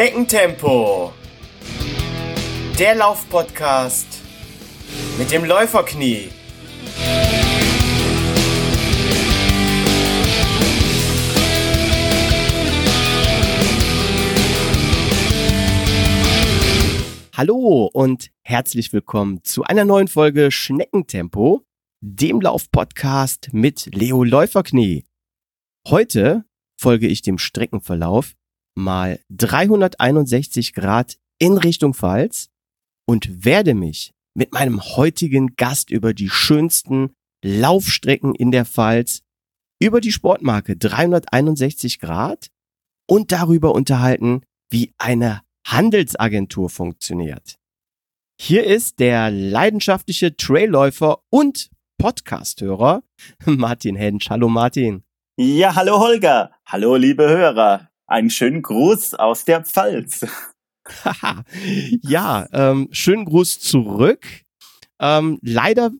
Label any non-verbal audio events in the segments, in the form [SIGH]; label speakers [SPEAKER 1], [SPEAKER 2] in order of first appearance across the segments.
[SPEAKER 1] Schneckentempo. Der Laufpodcast mit dem Läuferknie.
[SPEAKER 2] Hallo und herzlich willkommen zu einer neuen Folge Schneckentempo, dem Laufpodcast mit Leo Läuferknie. Heute folge ich dem Streckenverlauf mal 361 Grad in Richtung Pfalz und werde mich mit meinem heutigen Gast über die schönsten Laufstrecken in der Pfalz, über die Sportmarke 361 Grad und darüber unterhalten, wie eine Handelsagentur funktioniert. Hier ist der leidenschaftliche Trailläufer und Podcasthörer Martin Hensch. Hallo Martin.
[SPEAKER 3] Ja, hallo Holger. Hallo liebe Hörer. Einen schönen Gruß aus der Pfalz. [LAUGHS]
[SPEAKER 2] ja, ähm, schönen Gruß zurück. Ähm, leider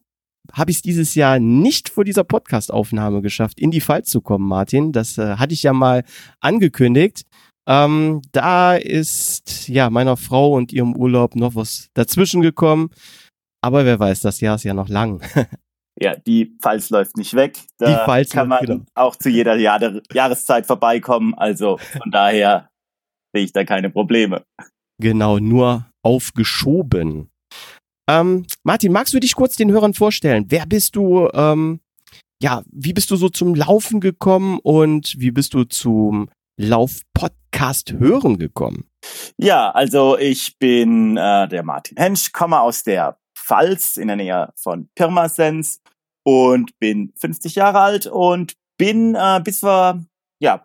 [SPEAKER 2] habe ich es dieses Jahr nicht vor dieser Podcast-Aufnahme geschafft, in die Pfalz zu kommen, Martin. Das äh, hatte ich ja mal angekündigt. Ähm, da ist ja meiner Frau und ihrem Urlaub noch was dazwischen gekommen. Aber wer weiß, das Jahr ist ja noch lang. [LAUGHS]
[SPEAKER 3] Ja, die Pfalz läuft nicht weg. Da
[SPEAKER 2] die Pfalz
[SPEAKER 3] kann man genau. auch zu jeder Jahr Jahreszeit vorbeikommen. Also von daher sehe ich da keine Probleme.
[SPEAKER 2] Genau, nur aufgeschoben. Ähm, Martin, magst du dich kurz den Hörern vorstellen? Wer bist du? Ähm, ja, wie bist du so zum Laufen gekommen und wie bist du zum Lauf-Podcast hören gekommen?
[SPEAKER 3] Ja, also ich bin äh, der Martin Hensch, komme aus der Pfalz in der Nähe von Pirmasens und bin 50 Jahre alt und bin äh, bis vor ja,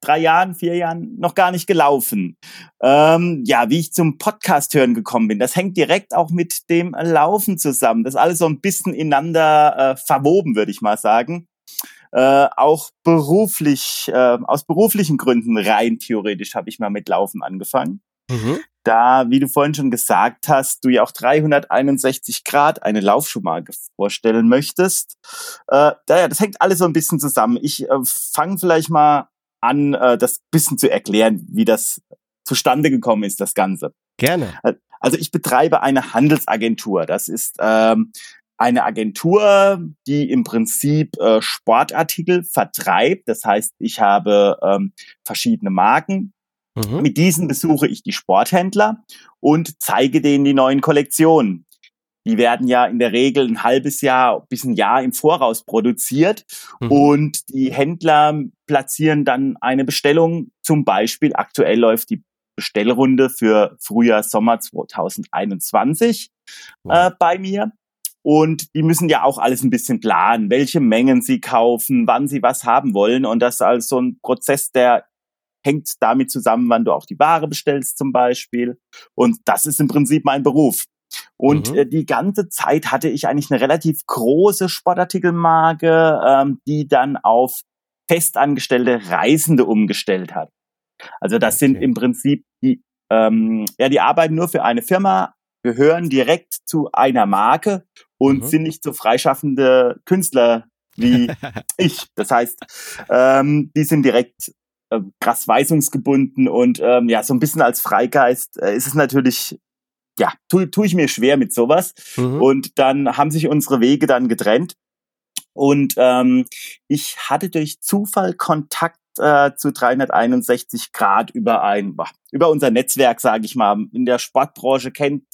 [SPEAKER 3] drei Jahren, vier Jahren noch gar nicht gelaufen. Ähm, ja, wie ich zum Podcast hören gekommen bin, das hängt direkt auch mit dem Laufen zusammen. Das alles so ein bisschen ineinander äh, verwoben, würde ich mal sagen. Äh, auch beruflich, äh, aus beruflichen Gründen rein theoretisch habe ich mal mit Laufen angefangen. Mhm da, wie du vorhin schon gesagt hast, du ja auch 361 Grad eine Laufschuhmarke vorstellen möchtest. Äh, daher, das hängt alles so ein bisschen zusammen. Ich äh, fange vielleicht mal an, äh, das bisschen zu erklären, wie das zustande gekommen ist, das Ganze.
[SPEAKER 2] Gerne.
[SPEAKER 3] Äh, also ich betreibe eine Handelsagentur. Das ist ähm, eine Agentur, die im Prinzip äh, Sportartikel vertreibt. Das heißt, ich habe ähm, verschiedene Marken, Mhm. Mit diesen besuche ich die Sporthändler und zeige denen die neuen Kollektionen. Die werden ja in der Regel ein halbes Jahr bis ein Jahr im Voraus produziert mhm. und die Händler platzieren dann eine Bestellung. Zum Beispiel aktuell läuft die Bestellrunde für Frühjahr, Sommer 2021 wow. äh, bei mir. Und die müssen ja auch alles ein bisschen planen, welche Mengen sie kaufen, wann sie was haben wollen. Und das ist also so ein Prozess, der hängt damit zusammen, wann du auch die Ware bestellst zum Beispiel. Und das ist im Prinzip mein Beruf. Und mhm. äh, die ganze Zeit hatte ich eigentlich eine relativ große Sportartikelmarke, ähm, die dann auf festangestellte Reisende umgestellt hat. Also das okay. sind im Prinzip die, ähm, ja, die arbeiten nur für eine Firma, gehören direkt zu einer Marke und mhm. sind nicht so freischaffende Künstler wie [LAUGHS] ich. Das heißt, ähm, die sind direkt äh, krass weisungsgebunden und ähm, ja, so ein bisschen als Freigeist äh, ist es natürlich, ja, tue tu ich mir schwer mit sowas. Mhm. Und dann haben sich unsere Wege dann getrennt. Und ähm, ich hatte durch Zufall Kontakt äh, zu 361 Grad über ein, über unser Netzwerk, sage ich mal. In der Sportbranche kennt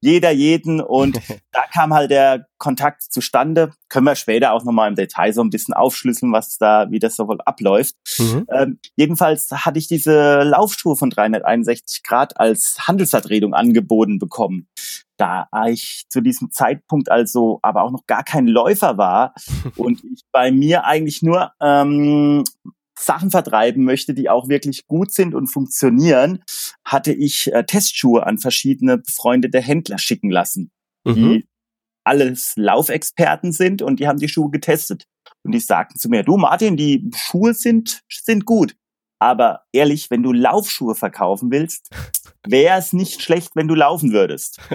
[SPEAKER 3] jeder jeden und [LAUGHS] da kam halt der Kontakt zustande. Können wir später auch nochmal im Detail so ein bisschen aufschlüsseln, was da, wie das so wohl abläuft. Mhm. Ähm, jedenfalls hatte ich diese Laufschuhe von 361 Grad als Handelsvertretung angeboten bekommen. Da ich zu diesem Zeitpunkt also aber auch noch gar kein Läufer war [LAUGHS] und ich bei mir eigentlich nur ähm, Sachen vertreiben möchte, die auch wirklich gut sind und funktionieren, hatte ich äh, Testschuhe an verschiedene befreundete Händler schicken lassen, mhm. die alles Laufexperten sind und die haben die Schuhe getestet. Und die sagten zu mir, du Martin, die Schuhe sind, sind gut. Aber ehrlich, wenn du Laufschuhe verkaufen willst, wäre es nicht schlecht, wenn du laufen würdest. [LAUGHS]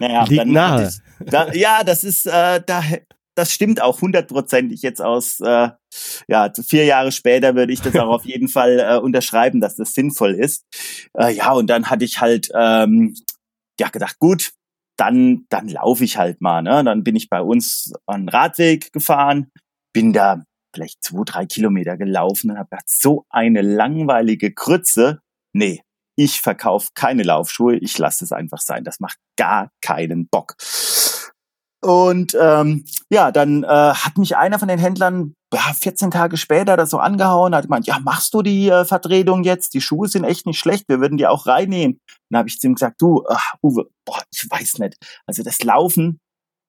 [SPEAKER 2] Naja, Liegt dann nahe.
[SPEAKER 3] Ich, da, ja, das ist, äh, da das stimmt auch hundertprozentig jetzt aus, äh, ja, vier Jahre später würde ich das auch auf [LAUGHS] jeden Fall äh, unterschreiben, dass das sinnvoll ist. Äh, ja, und dann hatte ich halt, ähm, ja, gedacht, gut, dann, dann laufe ich halt mal, ne? Dann bin ich bei uns an den Radweg gefahren, bin da vielleicht zwei, drei Kilometer gelaufen und habe gedacht, so eine langweilige Krütze. Nee, ich verkaufe keine Laufschuhe, ich lasse es einfach sein. Das macht gar keinen Bock. Und ähm, ja, dann äh, hat mich einer von den Händlern ja, 14 Tage später das so angehauen, hat gemeint, ja, machst du die äh, Vertretung jetzt? Die Schuhe sind echt nicht schlecht, wir würden die auch reinnehmen. Dann habe ich zu ihm gesagt, du, ach, Uwe, boah, ich weiß nicht. Also das Laufen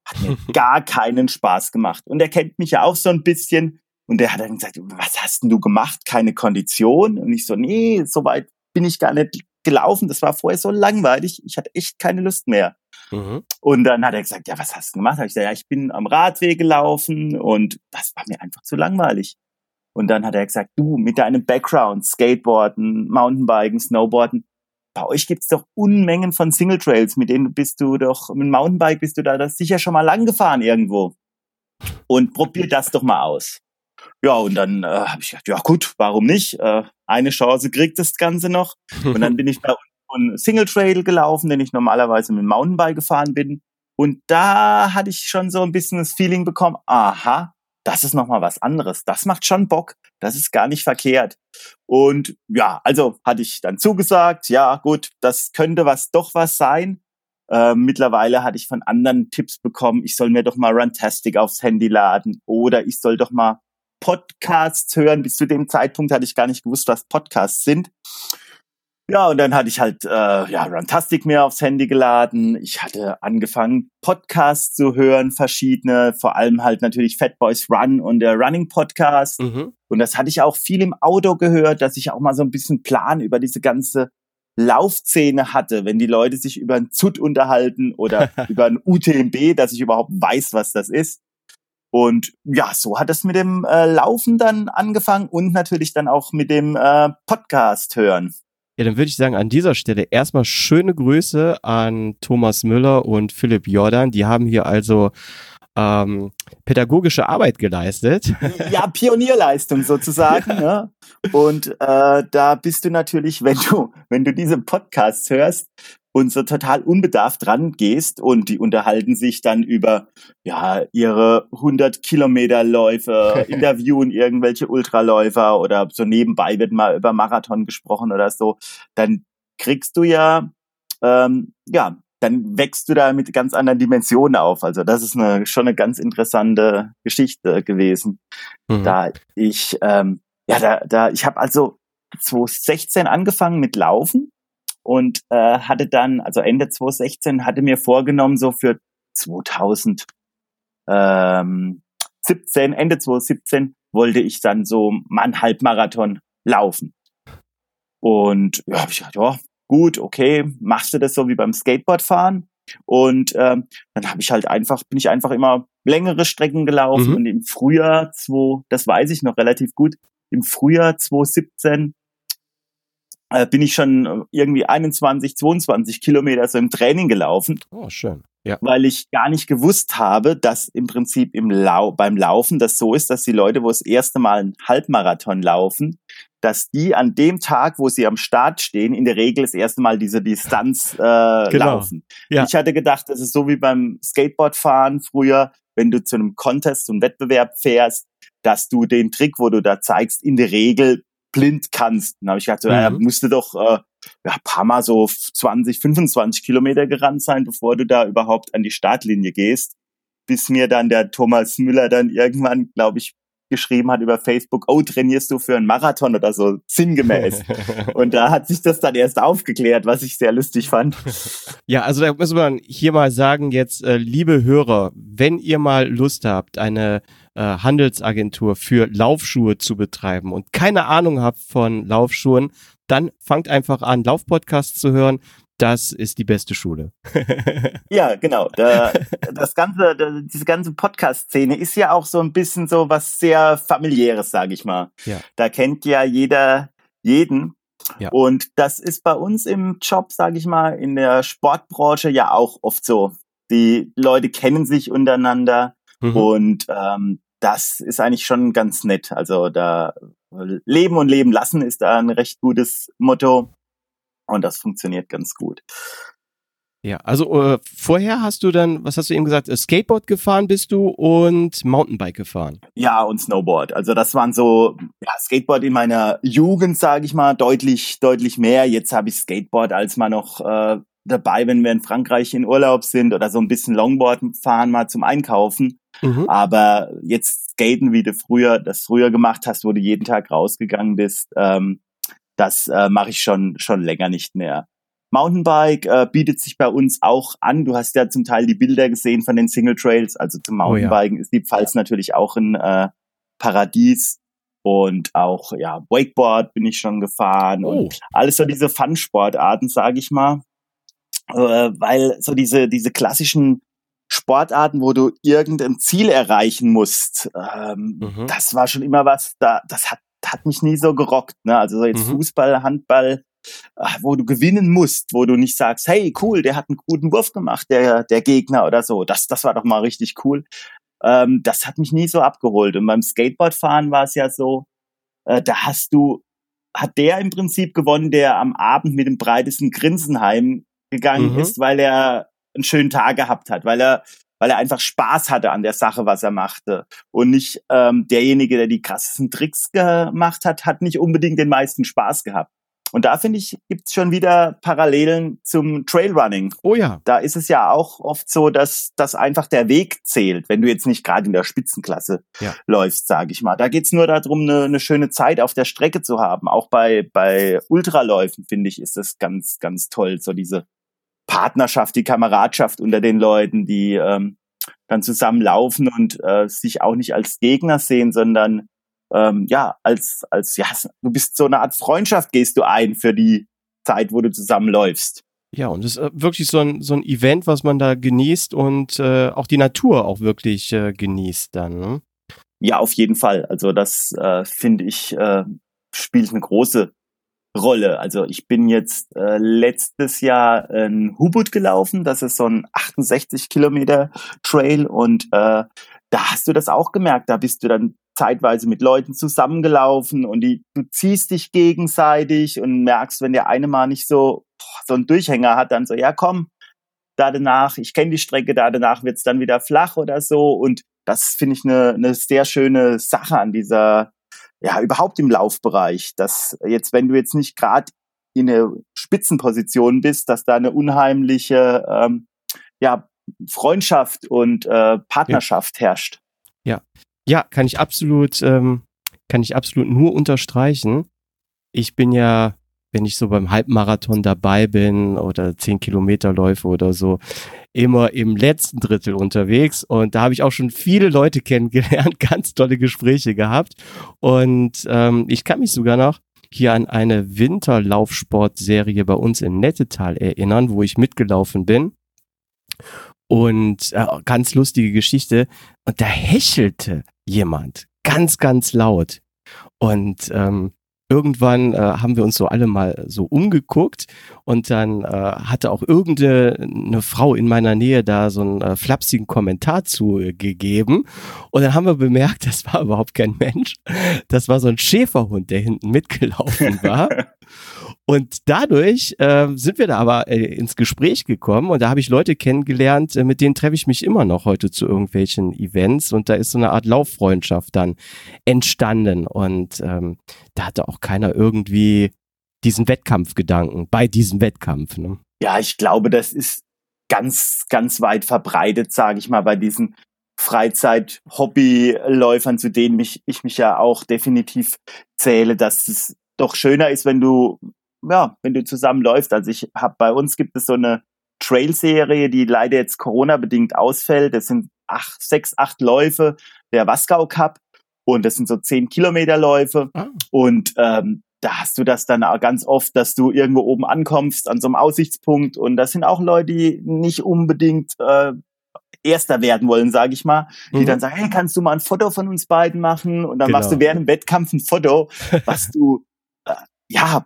[SPEAKER 3] hat mir [LAUGHS] gar keinen Spaß gemacht. Und er kennt mich ja auch so ein bisschen. Und der hat dann gesagt, was hast denn du gemacht? Keine Kondition? Und ich so, nee, so weit bin ich gar nicht gelaufen. Das war vorher so langweilig. Ich hatte echt keine Lust mehr. Mhm. Und dann hat er gesagt, ja, was hast du gemacht? Hab ich gesagt, ja, ich bin am Radweg gelaufen und das war mir einfach zu langweilig. Und dann hat er gesagt, du mit deinem Background, Skateboarden, Mountainbiken, Snowboarden, bei euch gibt's doch Unmengen von Single Trails, mit denen bist du doch, mit dem Mountainbike bist du da das sicher schon mal lang gefahren irgendwo. Und probier das doch mal aus. Ja, und dann äh, habe ich gedacht, ja gut, warum nicht? Äh, eine Chance kriegt das Ganze noch. Und dann [LAUGHS] bin ich bei einen Single Trail gelaufen, den ich normalerweise mit dem Mountainbike gefahren bin. Und da hatte ich schon so ein bisschen das Feeling bekommen, aha, das ist nochmal was anderes. Das macht schon Bock. Das ist gar nicht verkehrt. Und ja, also hatte ich dann zugesagt, ja gut, das könnte was doch was sein. Äh, mittlerweile hatte ich von anderen Tipps bekommen, ich soll mir doch mal Runtastic aufs Handy laden oder ich soll doch mal Podcasts hören. Bis zu dem Zeitpunkt hatte ich gar nicht gewusst, was Podcasts sind. Ja, und dann hatte ich halt äh, ja Runtastic mir aufs Handy geladen. Ich hatte angefangen Podcasts zu hören, verschiedene, vor allem halt natürlich Fat Boys Run und der Running Podcast. Mhm. Und das hatte ich auch viel im Auto gehört, dass ich auch mal so ein bisschen Plan über diese ganze Laufszene hatte, wenn die Leute sich über ein ZUT unterhalten oder [LAUGHS] über ein UTMB, dass ich überhaupt weiß, was das ist. Und ja, so hat es mit dem äh, Laufen dann angefangen und natürlich dann auch mit dem äh, Podcast hören.
[SPEAKER 2] Ja, dann würde ich sagen, an dieser Stelle erstmal schöne Grüße an Thomas Müller und Philipp Jordan. Die haben hier also ähm, pädagogische Arbeit geleistet. [LAUGHS]
[SPEAKER 3] Ja, Pionierleistung sozusagen. ne? Und äh, da bist du natürlich, wenn du, wenn du diese Podcasts hörst, und so total unbedarft dran gehst und die unterhalten sich dann über ja ihre 100 Kilometer Läufe, [LAUGHS] interviewen irgendwelche Ultraläufer oder so nebenbei wird mal über Marathon gesprochen oder so, dann kriegst du ja ähm, ja dann wächst du da mit ganz anderen Dimensionen auf. Also das ist eine, schon eine ganz interessante Geschichte gewesen. Mhm. Da ich, ähm, ja, da, da, ich habe also 2016 angefangen mit Laufen und äh, hatte dann, also Ende 2016, hatte mir vorgenommen, so für 2017, Ende 2017 wollte ich dann so einen Halbmarathon laufen. Und ja, hab ich gedacht, ja, gut, okay, machst du das so wie beim Skateboardfahren? Und ähm, dann habe ich halt einfach, bin ich einfach immer längere Strecken gelaufen mhm. und im Frühjahr 2, das weiß ich noch relativ gut, im Frühjahr 2017 äh, bin ich schon irgendwie 21, 22 Kilometer so im Training gelaufen.
[SPEAKER 2] Oh, schön. Ja.
[SPEAKER 3] Weil ich gar nicht gewusst habe, dass im Prinzip im Lau beim Laufen das so ist, dass die Leute, wo das erste Mal einen Halbmarathon laufen, dass die an dem Tag, wo sie am Start stehen, in der Regel das erste Mal diese Distanz äh, genau. laufen. Ja. Ich hatte gedacht, das ist so wie beim Skateboardfahren früher, wenn du zu einem Contest, zum Wettbewerb fährst, dass du den Trick, wo du da zeigst, in der Regel blind kannst. Dann habe ich gedacht, so, mhm. er musste doch äh, ja, paar Mal so 20, 25 Kilometer gerannt sein, bevor du da überhaupt an die Startlinie gehst. Bis mir dann der Thomas Müller dann irgendwann, glaube ich, geschrieben hat über Facebook, oh, trainierst du für einen Marathon oder so, sinngemäß. [LAUGHS] und da hat sich das dann erst aufgeklärt, was ich sehr lustig fand.
[SPEAKER 2] Ja, also da muss man hier mal sagen, jetzt, äh, liebe Hörer, wenn ihr mal Lust habt, eine äh, Handelsagentur für Laufschuhe zu betreiben und keine Ahnung habt von Laufschuhen, dann fangt einfach an, Laufpodcasts zu hören. Das ist die beste Schule. [LAUGHS]
[SPEAKER 3] ja, genau. Da, das ganze, da, diese ganze Podcast-Szene ist ja auch so ein bisschen so was sehr familiäres, sage ich mal. Ja. Da kennt ja jeder jeden. Ja. Und das ist bei uns im Job, sage ich mal, in der Sportbranche ja auch oft so. Die Leute kennen sich untereinander Mhm. Und ähm, das ist eigentlich schon ganz nett. Also da Leben und Leben lassen ist da ein recht gutes Motto. Und das funktioniert ganz gut.
[SPEAKER 2] Ja, also äh, vorher hast du dann, was hast du eben gesagt, äh, Skateboard gefahren bist du und Mountainbike gefahren.
[SPEAKER 3] Ja, und Snowboard. Also das waren so, ja, Skateboard in meiner Jugend, sage ich mal, deutlich, deutlich mehr. Jetzt habe ich Skateboard als mal noch äh, dabei, wenn wir in Frankreich in Urlaub sind oder so ein bisschen Longboard fahren mal zum Einkaufen. Mhm. Aber jetzt skaten, wie du früher das früher gemacht hast, wo du jeden Tag rausgegangen bist, ähm, das äh, mache ich schon schon länger nicht mehr. Mountainbike äh, bietet sich bei uns auch an. Du hast ja zum Teil die Bilder gesehen von den Single Trails. Also zum Mountainbiken oh ja. ist die Pfalz natürlich auch ein äh, Paradies. Und auch, ja, Wakeboard bin ich schon gefahren oh. und alles so diese Fun-Sportarten, sage ich mal. Äh, weil so diese, diese klassischen Sportarten, wo du irgendein Ziel erreichen musst, ähm, mhm. das war schon immer was, da, das hat, hat mich nie so gerockt. Ne? Also so jetzt mhm. Fußball, Handball, wo du gewinnen musst, wo du nicht sagst, hey, cool, der hat einen guten Wurf gemacht, der, der Gegner oder so. Das, das war doch mal richtig cool. Ähm, das hat mich nie so abgeholt. Und beim Skateboardfahren war es ja so, äh, da hast du, hat der im Prinzip gewonnen, der am Abend mit dem breitesten Grinsen heimgegangen mhm. ist, weil er einen schönen Tag gehabt hat, weil er weil er einfach Spaß hatte an der Sache, was er machte. Und nicht ähm, derjenige, der die krassesten Tricks gemacht hat, hat nicht unbedingt den meisten Spaß gehabt. Und da finde ich, gibt es schon wieder Parallelen zum Trailrunning.
[SPEAKER 2] Oh ja.
[SPEAKER 3] Da ist es ja auch oft so, dass, dass einfach der Weg zählt, wenn du jetzt nicht gerade in der Spitzenklasse ja. läufst, sage ich mal. Da geht's nur darum, eine, eine schöne Zeit auf der Strecke zu haben. Auch bei, bei Ultraläufen, finde ich, ist das ganz, ganz toll. So diese Partnerschaft, die Kameradschaft unter den Leuten, die ähm, dann zusammen laufen und äh, sich auch nicht als Gegner sehen, sondern ähm, ja, als, als, ja, du bist so eine Art Freundschaft gehst du ein für die Zeit, wo du zusammenläufst.
[SPEAKER 2] Ja, und es ist äh, wirklich so ein, so ein Event, was man da genießt und äh, auch die Natur auch wirklich äh, genießt dann. Ne?
[SPEAKER 3] Ja, auf jeden Fall. Also das äh, finde ich äh, spielt eine große Rolle. Also ich bin jetzt äh, letztes Jahr in Hubut gelaufen. Das ist so ein 68 Kilometer Trail und äh, da hast du das auch gemerkt. Da bist du dann zeitweise mit Leuten zusammengelaufen und die, du ziehst dich gegenseitig und merkst, wenn der eine mal nicht so, so einen Durchhänger hat, dann so, ja komm, da danach, ich kenne die Strecke, da danach wird's dann wieder flach oder so. Und das finde ich eine, eine sehr schöne Sache an dieser, ja, überhaupt im Laufbereich, dass jetzt, wenn du jetzt nicht gerade in eine Spitzenposition bist, dass da eine unheimliche ähm, ja, Freundschaft und äh, Partnerschaft ja. herrscht.
[SPEAKER 2] Ja, ja, kann ich absolut, ähm, kann ich absolut nur unterstreichen. Ich bin ja, wenn ich so beim Halbmarathon dabei bin oder zehn Kilometer läufe oder so, immer im letzten Drittel unterwegs und da habe ich auch schon viele Leute kennengelernt, [LAUGHS] ganz tolle Gespräche gehabt und ähm, ich kann mich sogar noch hier an eine Winterlaufsportserie bei uns in Nettetal erinnern, wo ich mitgelaufen bin. Und äh, ganz lustige Geschichte. Und da hechelte jemand ganz, ganz laut. Und ähm, irgendwann äh, haben wir uns so alle mal so umgeguckt und dann äh, hatte auch irgendeine Frau in meiner Nähe da so einen äh, flapsigen Kommentar zugegeben. Und dann haben wir bemerkt, [LAUGHS] das war überhaupt kein Mensch, das war so ein Schäferhund, der hinten mitgelaufen war [LAUGHS] Und dadurch äh, sind wir da aber äh, ins Gespräch gekommen und da habe ich Leute kennengelernt, äh, mit denen treffe ich mich immer noch heute zu irgendwelchen Events und da ist so eine Art Lauffreundschaft dann entstanden und ähm, da hatte auch keiner irgendwie diesen Wettkampfgedanken bei diesem Wettkampf. Ne?
[SPEAKER 3] Ja, ich glaube, das ist ganz, ganz weit verbreitet, sage ich mal, bei diesen Freizeit-Hobbyläufern, zu denen mich, ich mich ja auch definitiv zähle, dass es doch schöner ist, wenn du ja, wenn du zusammenläufst. Also ich habe bei uns gibt es so eine Trail-Serie, die leider jetzt Corona-bedingt ausfällt. Das sind acht, sechs, acht Läufe der Wasgau Cup und das sind so zehn Kilometer Läufe. Ah. Und ähm, da hast du das dann auch ganz oft, dass du irgendwo oben ankommst an so einem Aussichtspunkt und das sind auch Leute, die nicht unbedingt äh, Erster werden wollen, sage ich mal, die mhm. dann sagen, hey, kannst du mal ein Foto von uns beiden machen? Und dann genau. machst du während dem Wettkampf ein Foto, [LAUGHS] was du äh, ja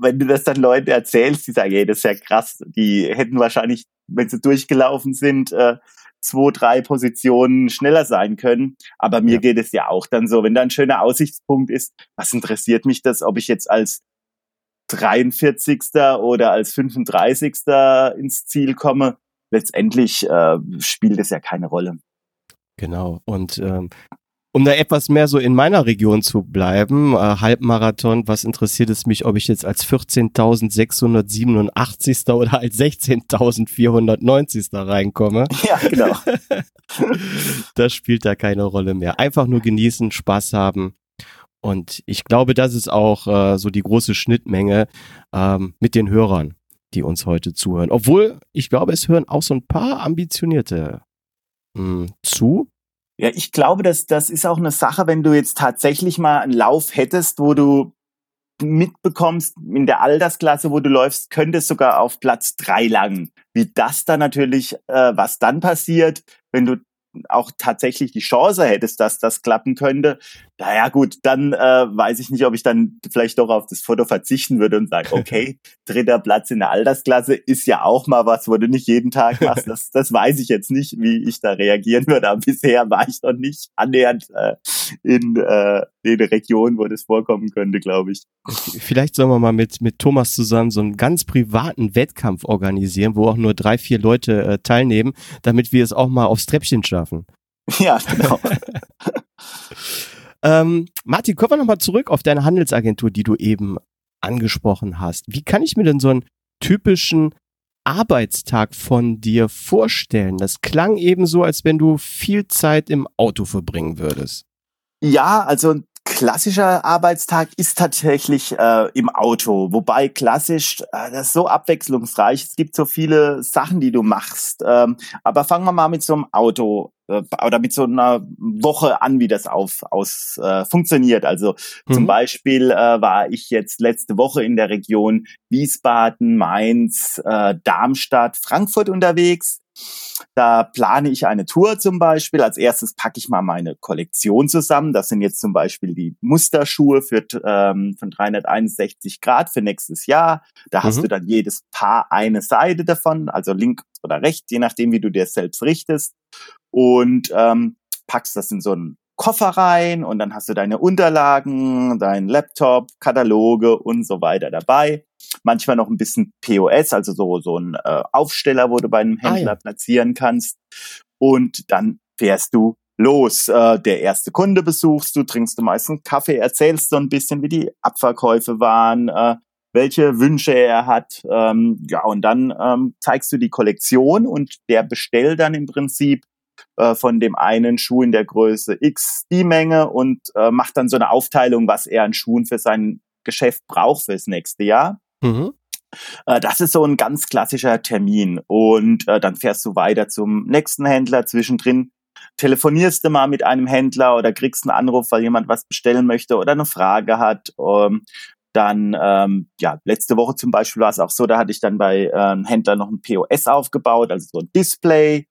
[SPEAKER 3] wenn du das dann Leuten erzählst, die sagen, ey, das ist ja krass, die hätten wahrscheinlich, wenn sie durchgelaufen sind, äh, zwei, drei Positionen schneller sein können. Aber mir ja. geht es ja auch dann so, wenn da ein schöner Aussichtspunkt ist, was interessiert mich das, ob ich jetzt als 43. oder als 35. ins Ziel komme? Letztendlich äh, spielt es ja keine Rolle.
[SPEAKER 2] Genau. Und ähm, um da etwas mehr so in meiner Region zu bleiben, äh, Halbmarathon, was interessiert es mich, ob ich jetzt als 14.687. [LAUGHS] oder als 16.490. reinkomme? [LAUGHS]
[SPEAKER 3] Ja, genau. [LAUGHS]
[SPEAKER 2] das spielt da keine Rolle mehr. Einfach nur genießen, Spaß haben. Und ich glaube, das ist auch äh, so die große Schnittmenge ähm, mit den Hörern, die uns heute zuhören. Obwohl, ich glaube, es hören auch so ein paar ambitionierte mh, hm, zu.
[SPEAKER 3] Ja, ich glaube, dass das ist auch eine Sache, wenn du jetzt tatsächlich mal einen Lauf hättest, wo du mitbekommst, in der Altersklasse, wo du läufst, könnte es sogar auf Platz drei lang. Wie das dann natürlich, äh, was dann passiert, wenn du auch tatsächlich die Chance hättest, dass das klappen könnte, naja gut, dann äh, weiß ich nicht, ob ich dann vielleicht doch auf das Foto verzichten würde und sage, okay, [LAUGHS] dritter Platz in der Altersklasse ist ja auch mal was, wo du nicht jeden Tag [LAUGHS] machst. Das, das weiß ich jetzt nicht, wie ich da reagieren würde. Aber bisher war ich noch nicht annähernd äh, in äh, den Regionen, wo das vorkommen könnte, glaube ich.
[SPEAKER 2] Vielleicht sollen wir mal mit, mit Thomas zusammen so einen ganz privaten Wettkampf organisieren, wo auch nur drei, vier Leute äh, teilnehmen, damit wir es auch mal aufs Treppchen schaffen. [LAUGHS]
[SPEAKER 3] Ja, genau.
[SPEAKER 2] Ähm, Martin, kommen wir nochmal zurück auf deine Handelsagentur, die du eben angesprochen hast. Wie kann ich mir denn so einen typischen Arbeitstag von dir vorstellen? Das klang eben so, als wenn du viel Zeit im Auto verbringen würdest.
[SPEAKER 3] Ja, also klassischer Arbeitstag ist tatsächlich äh, im Auto, wobei klassisch, äh, das ist so abwechslungsreich. Es gibt so viele Sachen, die du machst. Ähm, aber fangen wir mal mit so einem Auto äh, oder mit so einer Woche an, wie das auf, aus äh, funktioniert. Also mhm. zum Beispiel äh, war ich jetzt letzte Woche in der Region Wiesbaden, Mainz, äh, Darmstadt, Frankfurt unterwegs. Da plane ich eine Tour zum Beispiel. Als erstes packe ich mal meine Kollektion zusammen. Das sind jetzt zum Beispiel die Musterschuhe für, ähm, von 361 Grad für nächstes Jahr. Da mhm. hast du dann jedes Paar eine Seite davon, also links oder rechts, je nachdem, wie du dir selbst richtest. Und ähm, packst das in so einen Koffer rein und dann hast du deine Unterlagen, dein Laptop, Kataloge und so weiter dabei manchmal noch ein bisschen POS, also so, so ein äh, Aufsteller, wo du bei einem Händler ah, ja. platzieren kannst. Und dann fährst du los. Äh, der erste Kunde besuchst du, trinkst du meistens Kaffee, erzählst so ein bisschen, wie die Abverkäufe waren, äh, welche Wünsche er hat. Ähm, ja, und dann ähm, zeigst du die Kollektion und der bestellt dann im Prinzip äh, von dem einen Schuh in der Größe X die Menge und äh, macht dann so eine Aufteilung, was er an Schuhen für sein Geschäft braucht fürs nächste Jahr. Mhm. Äh, das ist so ein ganz klassischer Termin. Und äh, dann fährst du weiter zum nächsten Händler. Zwischendrin telefonierst du mal mit einem Händler oder kriegst einen Anruf, weil jemand was bestellen möchte oder eine Frage hat. Ähm, dann, ähm, ja, letzte Woche zum Beispiel war es auch so, da hatte ich dann bei äh, einem Händler noch ein POS aufgebaut, also so ein Display.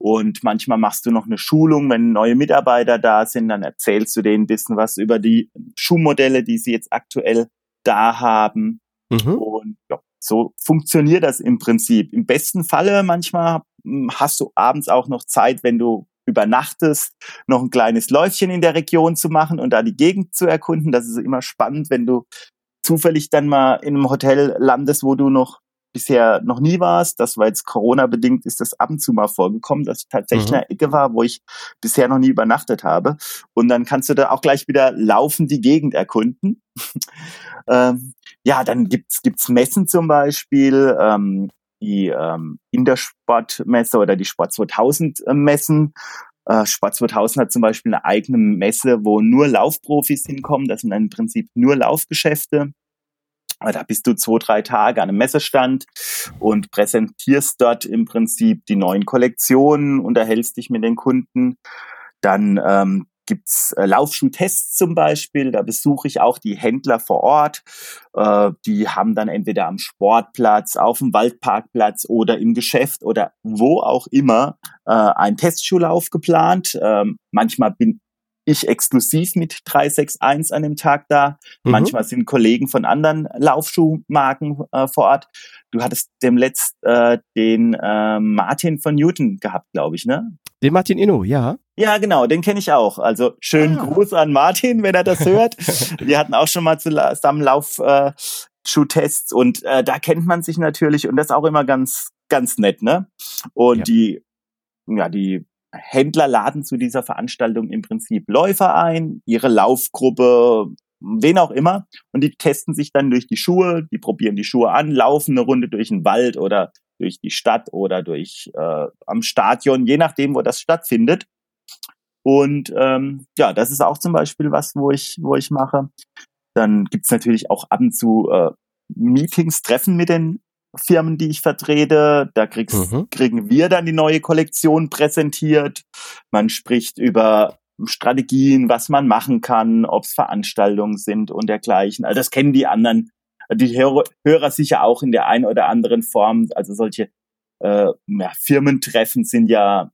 [SPEAKER 3] Und manchmal machst du noch eine Schulung, wenn neue Mitarbeiter da sind, dann erzählst du denen ein bisschen was über die Schuhmodelle, die sie jetzt aktuell da haben. Mhm. Und ja, so funktioniert das im Prinzip. Im besten Falle manchmal hm, hast du abends auch noch Zeit, wenn du übernachtest, noch ein kleines Läufchen in der Region zu machen und da die Gegend zu erkunden. Das ist immer spannend, wenn du zufällig dann mal in einem Hotel landest, wo du noch bisher noch nie warst. Das war jetzt Corona-bedingt, ist das ab und zu mal vorgekommen, dass ich tatsächlich mhm. in einer Ecke war, wo ich bisher noch nie übernachtet habe. Und dann kannst du da auch gleich wieder laufen die Gegend erkunden. [LAUGHS] ähm, ja, dann gibt's gibt's Messen zum Beispiel, ähm, die ähm, Intersportmesse oder die Sport 2000 äh, Messen. Äh, Sport 2000 hat zum Beispiel eine eigene Messe, wo nur Laufprofis hinkommen. Das sind im Prinzip nur Laufgeschäfte. Da bist du zwei, drei Tage an einem Messestand und präsentierst dort im Prinzip die neuen Kollektionen, unterhältst dich mit den Kunden. Dann ähm, gibt's äh, Laufschuhtests zum Beispiel. Da besuche ich auch die Händler vor Ort. Äh, die haben dann entweder am Sportplatz, auf dem Waldparkplatz oder im Geschäft oder wo auch immer äh, einen Testschuhlauf geplant. Ähm, manchmal bin ich exklusiv mit 361 an dem Tag da. Mhm. Manchmal sind Kollegen von anderen Laufschuhmarken äh, vor Ort. Du hattest dem letzt äh, den äh, Martin von Newton gehabt, glaube ich, ne?
[SPEAKER 2] Den Martin Inno, ja.
[SPEAKER 3] Ja, genau, den kenne ich auch. Also schönen ah. Gruß an Martin, wenn er das hört. [LAUGHS] Wir hatten auch schon mal zusammen Lauf äh, Schuhtests und äh, da kennt man sich natürlich und das ist auch immer ganz ganz nett, ne? Und ja. die ja, die Händler laden zu dieser Veranstaltung im Prinzip Läufer ein, ihre Laufgruppe, wen auch immer, und die testen sich dann durch die Schuhe, die probieren die Schuhe an, laufen eine Runde durch den Wald oder durch die Stadt oder durch äh, am Stadion, je nachdem, wo das stattfindet. Und ähm, ja, das ist auch zum Beispiel was, wo ich, wo ich mache. Dann gibt's natürlich auch ab und zu äh, Meetings, Treffen mit den Firmen, die ich vertrete. Da kriegst, mhm. kriegen wir dann die neue Kollektion präsentiert. Man spricht über Strategien, was man machen kann, ob es Veranstaltungen sind und dergleichen. Also das kennen die anderen, die Hörer, Hörer sicher auch in der einen oder anderen Form. Also solche äh, ja, Firmentreffen sind ja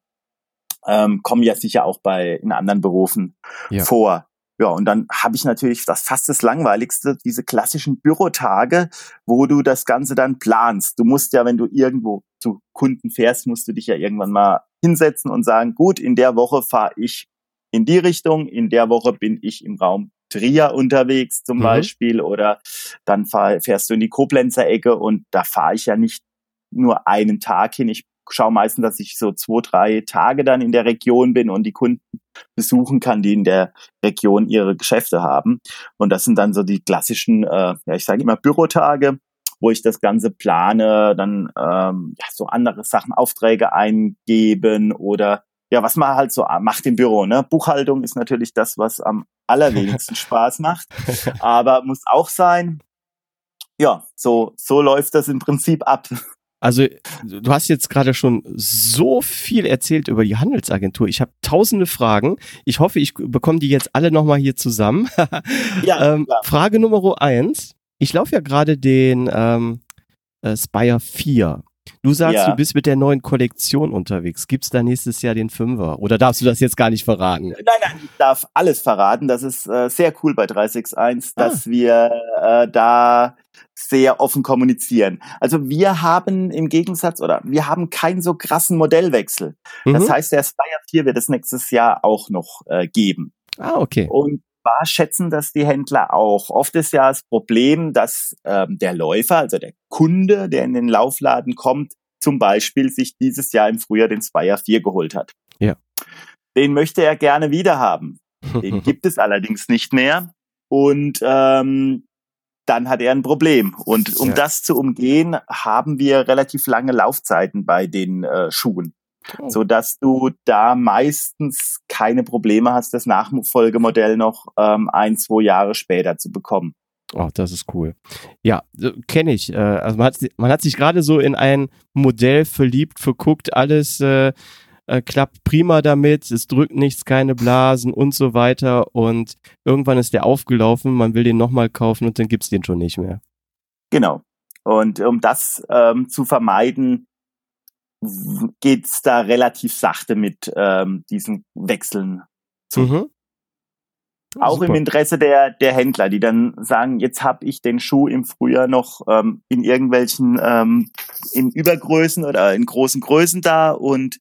[SPEAKER 3] ähm, kommen ja sicher auch bei in anderen Berufen ja. vor. Ja, und dann habe ich natürlich das fast das Langweiligste, diese klassischen Bürotage, wo du das Ganze dann planst. Du musst ja, wenn du irgendwo zu Kunden fährst, musst du dich ja irgendwann mal hinsetzen und sagen, gut, in der Woche fahre ich in die Richtung, in der Woche bin ich im Raum Trier unterwegs zum mhm. Beispiel oder dann fahr, fährst du in die Koblenzer Ecke und da fahre ich ja nicht nur einen Tag hin. Ich schaue meistens, dass ich so zwei, drei Tage dann in der Region bin und die Kunden besuchen kann, die in der Region ihre Geschäfte haben. Und das sind dann so die klassischen, äh, ja, ich sage immer Bürotage, wo ich das Ganze plane, dann ähm, ja, so andere Sachen, Aufträge eingeben oder ja, was man halt so macht im Büro. Ne? Buchhaltung ist natürlich das, was am allerwenigsten [LAUGHS] Spaß macht, aber muss auch sein. Ja, so, so läuft das im Prinzip ab.
[SPEAKER 2] Also du hast jetzt gerade schon so viel erzählt über die Handelsagentur. Ich habe tausende Fragen. Ich hoffe, ich bekomme die jetzt alle nochmal hier zusammen. [LAUGHS] ja, ähm, Frage Nummer eins. Ich laufe ja gerade den ähm, äh, Spire 4. Du sagst, ja. du bist mit der neuen Kollektion unterwegs. Gibt's da nächstes Jahr den Fünfer? Oder darfst du das jetzt gar nicht verraten?
[SPEAKER 3] Nein, nein, ich darf alles verraten. Das ist äh, sehr cool bei 361, ah. dass wir äh, da sehr offen kommunizieren. Also wir haben im Gegensatz oder wir haben keinen so krassen Modellwechsel. Mhm. Das heißt, der Spire 4 wird es nächstes Jahr auch noch äh, geben.
[SPEAKER 2] Ah, okay.
[SPEAKER 3] Und zwar schätzen das die Händler auch. Oft ist ja das Problem, dass ähm, der Läufer, also der Kunde, der in den Laufladen kommt, zum Beispiel sich dieses Jahr im Frühjahr den Spire 4 geholt hat.
[SPEAKER 2] Ja.
[SPEAKER 3] Den möchte er gerne wieder haben. [LAUGHS] Den gibt es allerdings nicht mehr. Und ähm, dann hat er ein Problem. Und um ja. das zu umgehen, haben wir relativ lange Laufzeiten bei den äh, Schuhen. Oh. So dass du da meistens keine Probleme hast, das Nachfolgemodell noch ähm, ein, zwei Jahre später zu bekommen.
[SPEAKER 2] Oh, das ist cool. Ja, kenne ich. Äh, also man hat, man hat sich gerade so in ein Modell verliebt, verguckt, alles äh, äh, klappt prima damit, es drückt nichts, keine Blasen und so weiter. Und irgendwann ist der aufgelaufen, man will den nochmal kaufen und dann gibt's den schon nicht mehr.
[SPEAKER 3] Genau. Und um das ähm, zu vermeiden, geht's da relativ sachte mit ähm, diesen Wechseln zu. Mhm. Auch Super. im Interesse der, der Händler, die dann sagen, jetzt habe ich den Schuh im Frühjahr noch ähm, in irgendwelchen ähm, in Übergrößen oder in großen Größen da und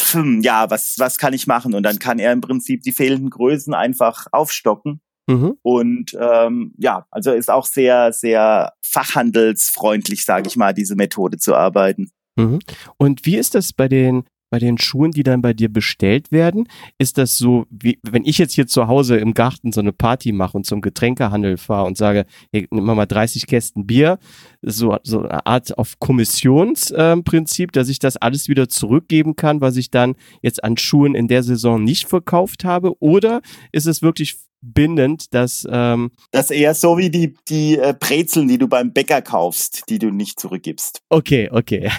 [SPEAKER 3] hm, ja, was, was kann ich machen? Und dann kann er im Prinzip die fehlenden Größen einfach aufstocken. Mhm. Und ähm, ja, also ist auch sehr, sehr fachhandelsfreundlich, sage ich mal, diese Methode zu arbeiten.
[SPEAKER 2] Mhm. Und wie ist das bei den bei den Schuhen, die dann bei dir bestellt werden, ist das so, wie wenn ich jetzt hier zu Hause im Garten so eine Party mache und zum Getränkehandel fahre und sage, hey, nimm mal 30 Kästen Bier, so, so eine Art auf Kommissionsprinzip, äh, dass ich das alles wieder zurückgeben kann, was ich dann jetzt an Schuhen in der Saison nicht verkauft habe? Oder ist es wirklich bindend, dass ähm
[SPEAKER 3] das eher so wie die die äh, Brezeln, die du beim Bäcker kaufst, die du nicht zurückgibst.
[SPEAKER 2] Okay, okay.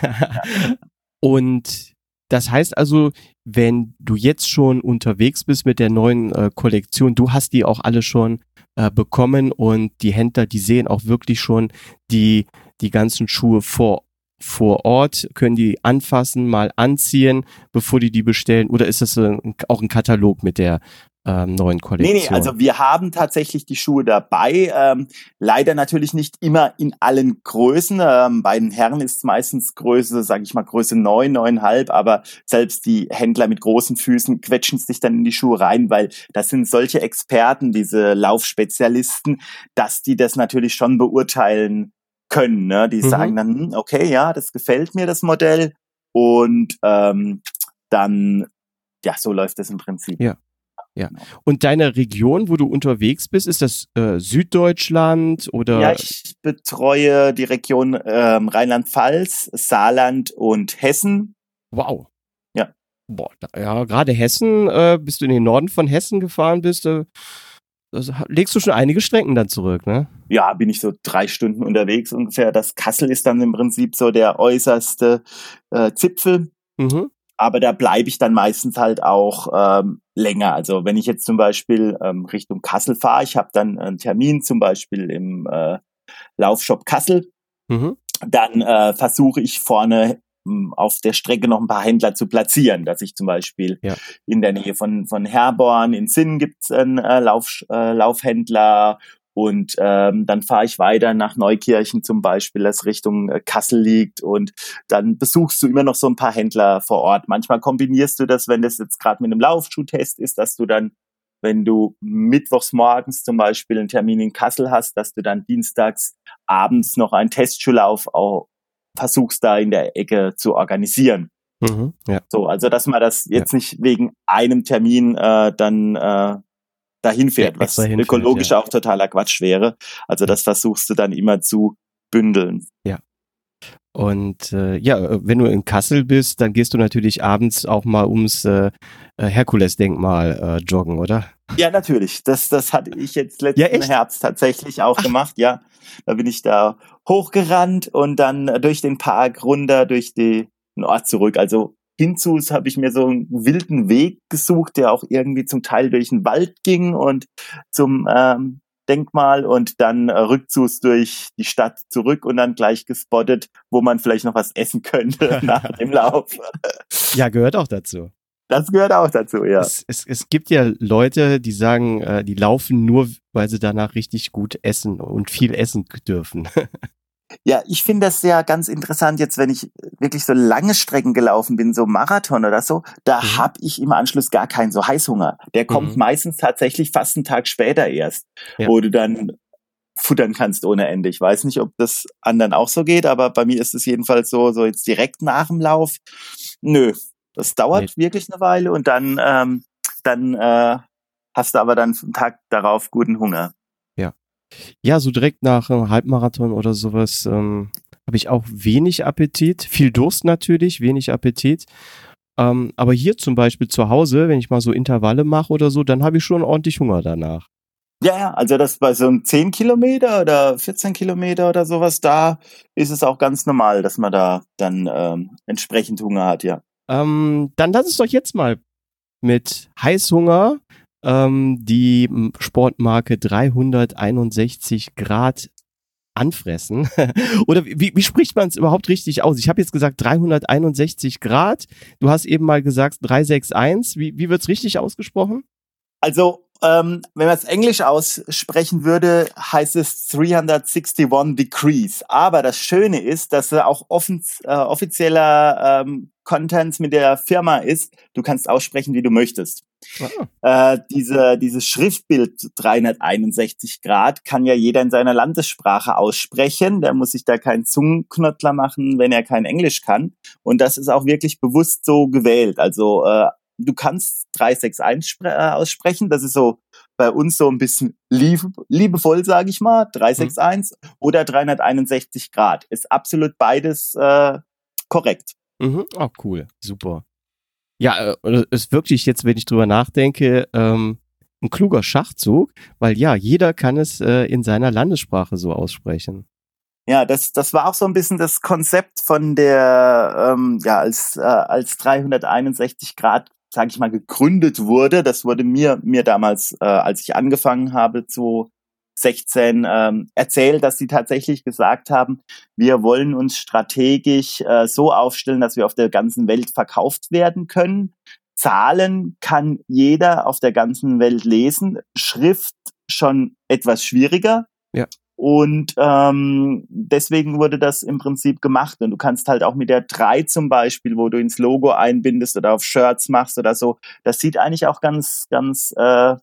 [SPEAKER 2] [LAUGHS] Und das heißt also, wenn du jetzt schon unterwegs bist mit der neuen äh, Kollektion, du hast die auch alle schon äh, bekommen und die Händler, die sehen auch wirklich schon die, die ganzen Schuhe vor vor Ort? Können die anfassen, mal anziehen, bevor die die bestellen? Oder ist das äh, auch ein Katalog mit der ähm, neuen Kollektion?
[SPEAKER 3] Nee, nee, also wir haben tatsächlich die Schuhe dabei. Ähm, leider natürlich nicht immer in allen Größen. Ähm, bei den Herren ist es meistens Größe, sage ich mal, Größe neun, neuneinhalb, aber selbst die Händler mit großen Füßen quetschen sich dann in die Schuhe rein, weil das sind solche Experten, diese Laufspezialisten, dass die das natürlich schon beurteilen können. Ne? Die mhm. sagen dann, hm, okay, ja, das gefällt mir, das Modell. Und ähm, dann, ja, so läuft das im Prinzip.
[SPEAKER 2] Ja. Ja. Und deine Region, wo du unterwegs bist, ist das äh, Süddeutschland oder?
[SPEAKER 3] Ja, ich betreue die Region ähm, Rheinland-Pfalz, Saarland und Hessen.
[SPEAKER 2] Wow. Ja. Boah, ja, gerade Hessen, äh, bis du in den Norden von Hessen gefahren bist, äh, das, legst du schon einige Strecken dann zurück, ne?
[SPEAKER 3] Ja, bin ich so drei Stunden unterwegs ungefähr. Das Kassel ist dann im Prinzip so der äußerste äh, Zipfel. Mhm aber da bleibe ich dann meistens halt auch ähm, länger. Also wenn ich jetzt zum Beispiel ähm, Richtung Kassel fahre, ich habe dann einen Termin zum Beispiel im äh, Laufshop Kassel, mhm. dann äh, versuche ich vorne auf der Strecke noch ein paar Händler zu platzieren, dass ich zum Beispiel ja. in der Nähe von, von Herborn in Sinn gibt's einen äh, Lauf, äh, Laufhändler und ähm, dann fahre ich weiter nach Neukirchen zum Beispiel, das Richtung äh, Kassel liegt. Und dann besuchst du immer noch so ein paar Händler vor Ort. Manchmal kombinierst du das, wenn das jetzt gerade mit einem Laufschuhtest ist, dass du dann, wenn du mittwochs morgens zum Beispiel einen Termin in Kassel hast, dass du dann dienstags abends noch einen Testschuhlauf auch versuchst, da in der Ecke zu organisieren. Mhm, ja. So, also dass man das jetzt ja. nicht wegen einem Termin äh, dann äh, dahin fährt, ja, was hinfährt, ökologisch auch totaler Quatsch wäre. Also das versuchst du dann immer zu bündeln.
[SPEAKER 2] Ja. Und äh, ja, wenn du in Kassel bist, dann gehst du natürlich abends auch mal ums äh, äh Herkules-Denkmal äh, joggen, oder?
[SPEAKER 3] Ja, natürlich. Das, das hatte ich jetzt letzten ja, Herbst tatsächlich auch Ach. gemacht. Ja, da bin ich da hochgerannt und dann durch den Park runter, durch die, den Ort zurück. Also Hinzu habe ich mir so einen wilden Weg gesucht, der auch irgendwie zum Teil durch den Wald ging und zum ähm, Denkmal und dann äh, rückzus durch die Stadt zurück und dann gleich gespottet, wo man vielleicht noch was essen könnte [LAUGHS] nach dem Lauf.
[SPEAKER 2] Ja, gehört auch dazu.
[SPEAKER 3] Das gehört auch dazu, ja.
[SPEAKER 2] Es, es, es gibt ja Leute, die sagen, äh, die laufen nur, weil sie danach richtig gut essen und viel essen dürfen. [LAUGHS]
[SPEAKER 3] Ja, ich finde das ja ganz interessant jetzt, wenn ich wirklich so lange Strecken gelaufen bin, so Marathon oder so, da mhm. habe ich im Anschluss gar keinen so Heißhunger. Der kommt mhm. meistens tatsächlich fast einen Tag später erst, ja. wo du dann futtern kannst ohne Ende. Ich weiß nicht, ob das anderen auch so geht, aber bei mir ist es jedenfalls so, so jetzt direkt nach dem Lauf. Nö, das dauert nee. wirklich eine Weile und dann, ähm, dann äh, hast du aber dann einen Tag darauf guten Hunger.
[SPEAKER 2] Ja, so direkt nach einem Halbmarathon oder sowas ähm, habe ich auch wenig Appetit. Viel Durst natürlich, wenig Appetit. Ähm, aber hier zum Beispiel zu Hause, wenn ich mal so Intervalle mache oder so, dann habe ich schon ordentlich Hunger danach.
[SPEAKER 3] Ja, ja, also das bei so einem 10 Kilometer oder 14 Kilometer oder sowas, da ist es auch ganz normal, dass man da dann ähm, entsprechend Hunger hat, ja.
[SPEAKER 2] Ähm, dann lass es doch jetzt mal mit Heißhunger ähm, die Sportmarke 361 Grad anfressen. [LAUGHS] Oder wie, wie spricht man es überhaupt richtig aus? Ich habe jetzt gesagt 361 Grad. Du hast eben mal gesagt 361. Wie, wie wird es richtig ausgesprochen?
[SPEAKER 3] Also ähm, wenn man es Englisch aussprechen würde, heißt es 361 Degrees. Aber das Schöne ist, dass er auch offen, äh, offizieller ähm, Content mit der Firma ist. Du kannst aussprechen, wie du möchtest. Ah. Äh, diese, dieses Schriftbild 361 Grad kann ja jeder in seiner Landessprache aussprechen. Der muss sich da keinen Zungenknottler machen, wenn er kein Englisch kann. Und das ist auch wirklich bewusst so gewählt. Also äh, du kannst 361 äh, aussprechen. Das ist so bei uns so ein bisschen liebe, liebevoll, sage ich mal. 361 mhm. oder 361 Grad. Ist absolut beides äh, korrekt.
[SPEAKER 2] Mhm. Oh, cool. Super. Ja, äh, ist wirklich jetzt, wenn ich drüber nachdenke, ähm, ein kluger Schachzug, weil ja, jeder kann es äh, in seiner Landessprache so aussprechen.
[SPEAKER 3] Ja, das, das war auch so ein bisschen das Konzept von der, ähm, ja, als, äh, als 361 Grad sage ich mal, gegründet wurde. Das wurde mir, mir damals, äh, als ich angefangen habe, zu 16 ähm, erzählt, dass sie tatsächlich gesagt haben, wir wollen uns strategisch äh, so aufstellen, dass wir auf der ganzen Welt verkauft werden können. Zahlen kann jeder auf der ganzen Welt lesen, Schrift schon etwas schwieriger.
[SPEAKER 2] Ja.
[SPEAKER 3] Und ähm, deswegen wurde das im Prinzip gemacht. Und du kannst halt auch mit der 3 zum Beispiel, wo du ins Logo einbindest oder auf Shirts machst oder so, das sieht eigentlich auch ganz, ganz, äh,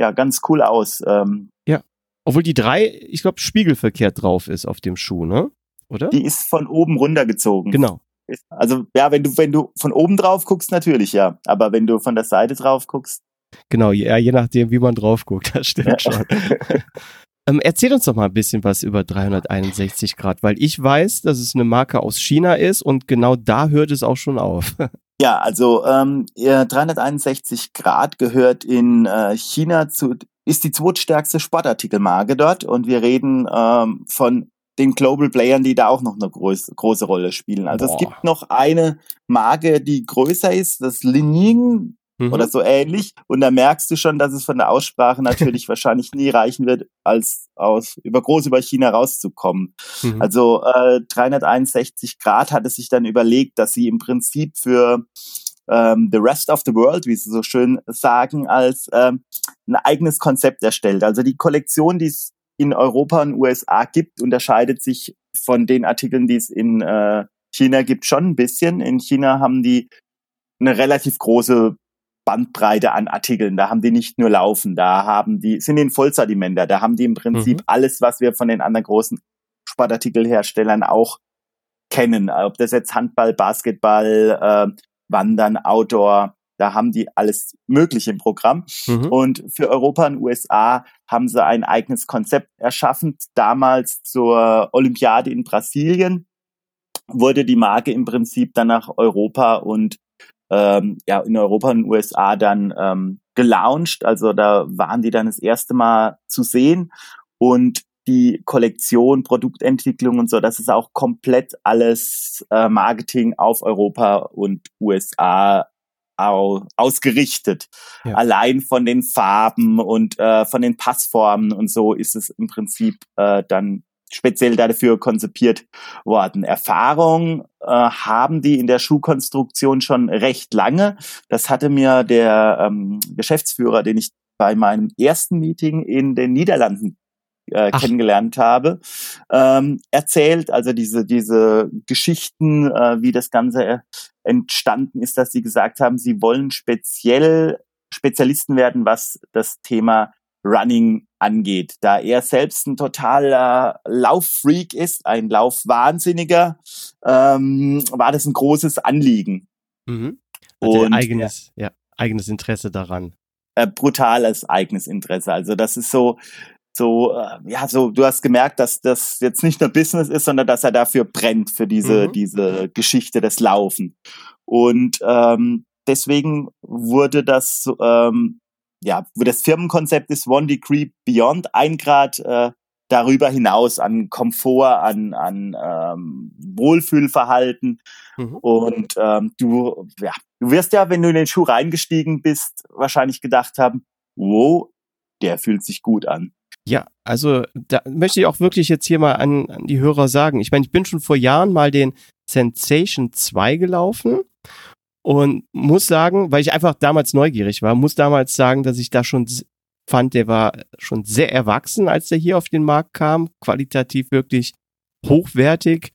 [SPEAKER 3] ja, ganz cool aus. Ähm,
[SPEAKER 2] ja. Obwohl die 3, ich glaube, spiegelverkehrt drauf ist auf dem Schuh, ne? Oder?
[SPEAKER 3] Die ist von oben runtergezogen.
[SPEAKER 2] Genau.
[SPEAKER 3] Also ja, wenn du, wenn du von oben drauf guckst, natürlich, ja. Aber wenn du von der Seite drauf guckst.
[SPEAKER 2] Genau, ja, je nachdem, wie man drauf guckt, [LAUGHS] das stimmt schon. [LAUGHS] Ähm, erzähl uns doch mal ein bisschen was über 361 Grad, weil ich weiß, dass es eine Marke aus China ist und genau da hört es auch schon auf. [LAUGHS]
[SPEAKER 3] Ja, also ähm, 361 Grad gehört in äh, China zu, ist die zweitstärkste Sportartikelmarke dort und wir reden ähm, von den Global Playern, die da auch noch eine groß, große Rolle spielen. Also Boah. es gibt noch eine Marke, die größer ist, das Li Ning mhm. oder so ähnlich. Und da merkst du schon, dass es von der Aussprache [LAUGHS] natürlich wahrscheinlich nie reichen wird, als aus über groß über China rauszukommen. Mhm. Also äh, 361 Grad hat es sich dann überlegt, dass sie im Prinzip für ähm, the rest of the world, wie sie so schön sagen, als ähm, ein eigenes Konzept erstellt. Also die Kollektion, die es in Europa und USA gibt, unterscheidet sich von den Artikeln, die es in äh, China gibt, schon ein bisschen. In China haben die eine relativ große Bandbreite an Artikeln. Da haben die nicht nur Laufen, da haben die, sind in Vollsortimenter, da haben die im Prinzip mhm. alles, was wir von den anderen großen Sportartikelherstellern auch kennen. Ob das jetzt Handball, Basketball, äh, Wandern, Outdoor, da haben die alles Mögliche im Programm. Mhm. Und für Europa und USA haben sie ein eigenes Konzept erschaffen. Damals zur Olympiade in Brasilien wurde die Marke im Prinzip dann nach Europa und ähm, ja in Europa und USA dann ähm, gelauncht. Also da waren die dann das erste Mal zu sehen und die Kollektion, Produktentwicklung und so, das ist auch komplett alles äh, Marketing auf Europa und USA au ausgerichtet. Ja. Allein von den Farben und äh, von den Passformen und so ist es im Prinzip äh, dann speziell dafür konzipiert worden. Erfahrung äh, haben die in der Schuhkonstruktion schon recht lange. Das hatte mir der ähm, Geschäftsführer, den ich bei meinem ersten Meeting in den Niederlanden äh, kennengelernt habe, ähm, erzählt. Also diese, diese Geschichten, äh, wie das Ganze entstanden ist, dass sie gesagt haben, sie wollen speziell Spezialisten werden, was das Thema Running angeht. Da er selbst ein totaler Lauffreak ist, ein Laufwahnsinniger, ähm, war das ein großes Anliegen.
[SPEAKER 2] Mhm. Also Und eigenes, ja, eigenes Interesse daran.
[SPEAKER 3] Äh, brutales eigenes Interesse. Also das ist so, so, äh, ja, so, du hast gemerkt, dass das jetzt nicht nur Business ist, sondern dass er dafür brennt, für diese, mhm. diese Geschichte des Laufen. Und ähm, deswegen wurde das ähm, ja, wo das Firmenkonzept ist One Degree Beyond, ein Grad äh, darüber hinaus an Komfort, an, an ähm, Wohlfühlverhalten. Mhm. Und ähm, du, ja, du wirst ja, wenn du in den Schuh reingestiegen bist, wahrscheinlich gedacht haben, wow, der fühlt sich gut an.
[SPEAKER 2] Ja, also da möchte ich auch wirklich jetzt hier mal an, an die Hörer sagen. Ich meine, ich bin schon vor Jahren mal den Sensation 2 gelaufen und muss sagen, weil ich einfach damals neugierig war, muss damals sagen, dass ich da schon fand, der war schon sehr erwachsen, als der hier auf den Markt kam, qualitativ wirklich hochwertig.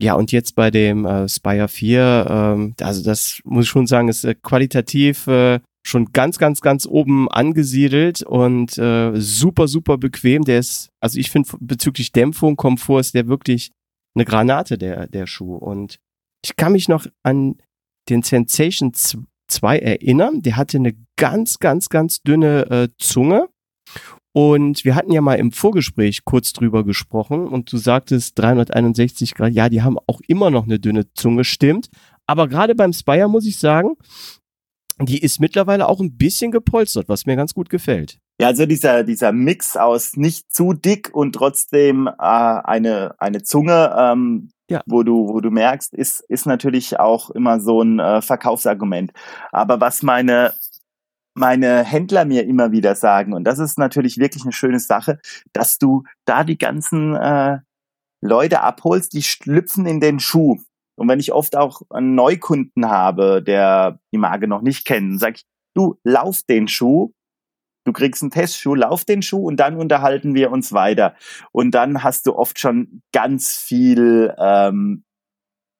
[SPEAKER 2] Ja, und jetzt bei dem äh, Spire 4, ähm, also das muss ich schon sagen, ist äh, qualitativ äh, schon ganz, ganz, ganz oben angesiedelt und äh, super, super bequem. Der ist, also ich finde bezüglich Dämpfung, Komfort ist der wirklich eine Granate, der, der Schuh. Und ich kann mich noch an den Sensation 2 erinnern. Der hatte eine ganz, ganz, ganz dünne äh, Zunge. Und wir hatten ja mal im Vorgespräch kurz drüber gesprochen und du sagtest 361 Grad, ja, die haben auch immer noch eine dünne Zunge, stimmt. Aber gerade beim Spire muss ich sagen, die ist mittlerweile auch ein bisschen gepolstert, was mir ganz gut gefällt.
[SPEAKER 3] Ja, also dieser, dieser Mix aus nicht zu dick und trotzdem äh, eine, eine Zunge, ähm, ja. wo du, wo du merkst, ist, ist natürlich auch immer so ein äh, Verkaufsargument. Aber was meine meine Händler mir immer wieder sagen, und das ist natürlich wirklich eine schöne Sache, dass du da die ganzen äh, Leute abholst, die schlüpfen in den Schuh. Und wenn ich oft auch einen Neukunden habe, der die Marke noch nicht kennt, sag ich, du lauf den Schuh, du kriegst einen Testschuh, lauf den Schuh und dann unterhalten wir uns weiter. Und dann hast du oft schon ganz viel, ähm,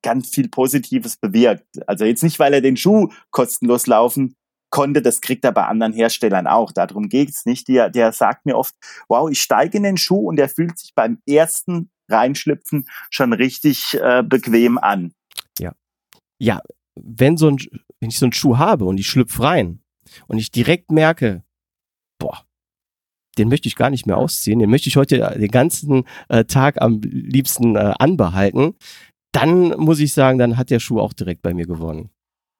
[SPEAKER 3] ganz viel Positives bewirkt. Also jetzt nicht, weil er den Schuh kostenlos laufen konnte, das kriegt er bei anderen Herstellern auch. Darum geht's nicht. Der, der sagt mir oft, wow, ich steige in den Schuh und der fühlt sich beim ersten Reinschlüpfen schon richtig äh, bequem an.
[SPEAKER 2] Ja. Ja, wenn so ein, wenn ich so einen Schuh habe und ich schlüpfe rein und ich direkt merke, den möchte ich gar nicht mehr ausziehen, den möchte ich heute den ganzen äh, Tag am liebsten äh, anbehalten, dann muss ich sagen, dann hat der Schuh auch direkt bei mir gewonnen.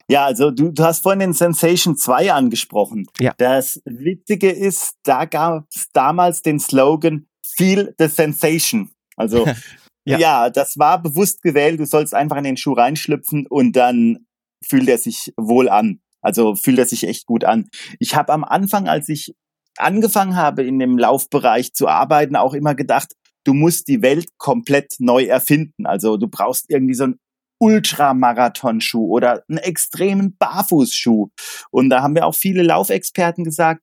[SPEAKER 3] Ja, also du, du hast vorhin den Sensation 2 angesprochen.
[SPEAKER 2] Ja.
[SPEAKER 3] Das Witzige ist, da gab es damals den Slogan Feel the Sensation. Also [LAUGHS] ja. ja, das war bewusst gewählt. Du sollst einfach in den Schuh reinschlüpfen und dann fühlt er sich wohl an. Also fühlt er sich echt gut an. Ich habe am Anfang, als ich angefangen habe, in dem Laufbereich zu arbeiten, auch immer gedacht, du musst die Welt komplett neu erfinden. Also du brauchst irgendwie so einen Ultramarathonschuh oder einen extremen Barfußschuh. Und da haben wir auch viele Laufexperten gesagt,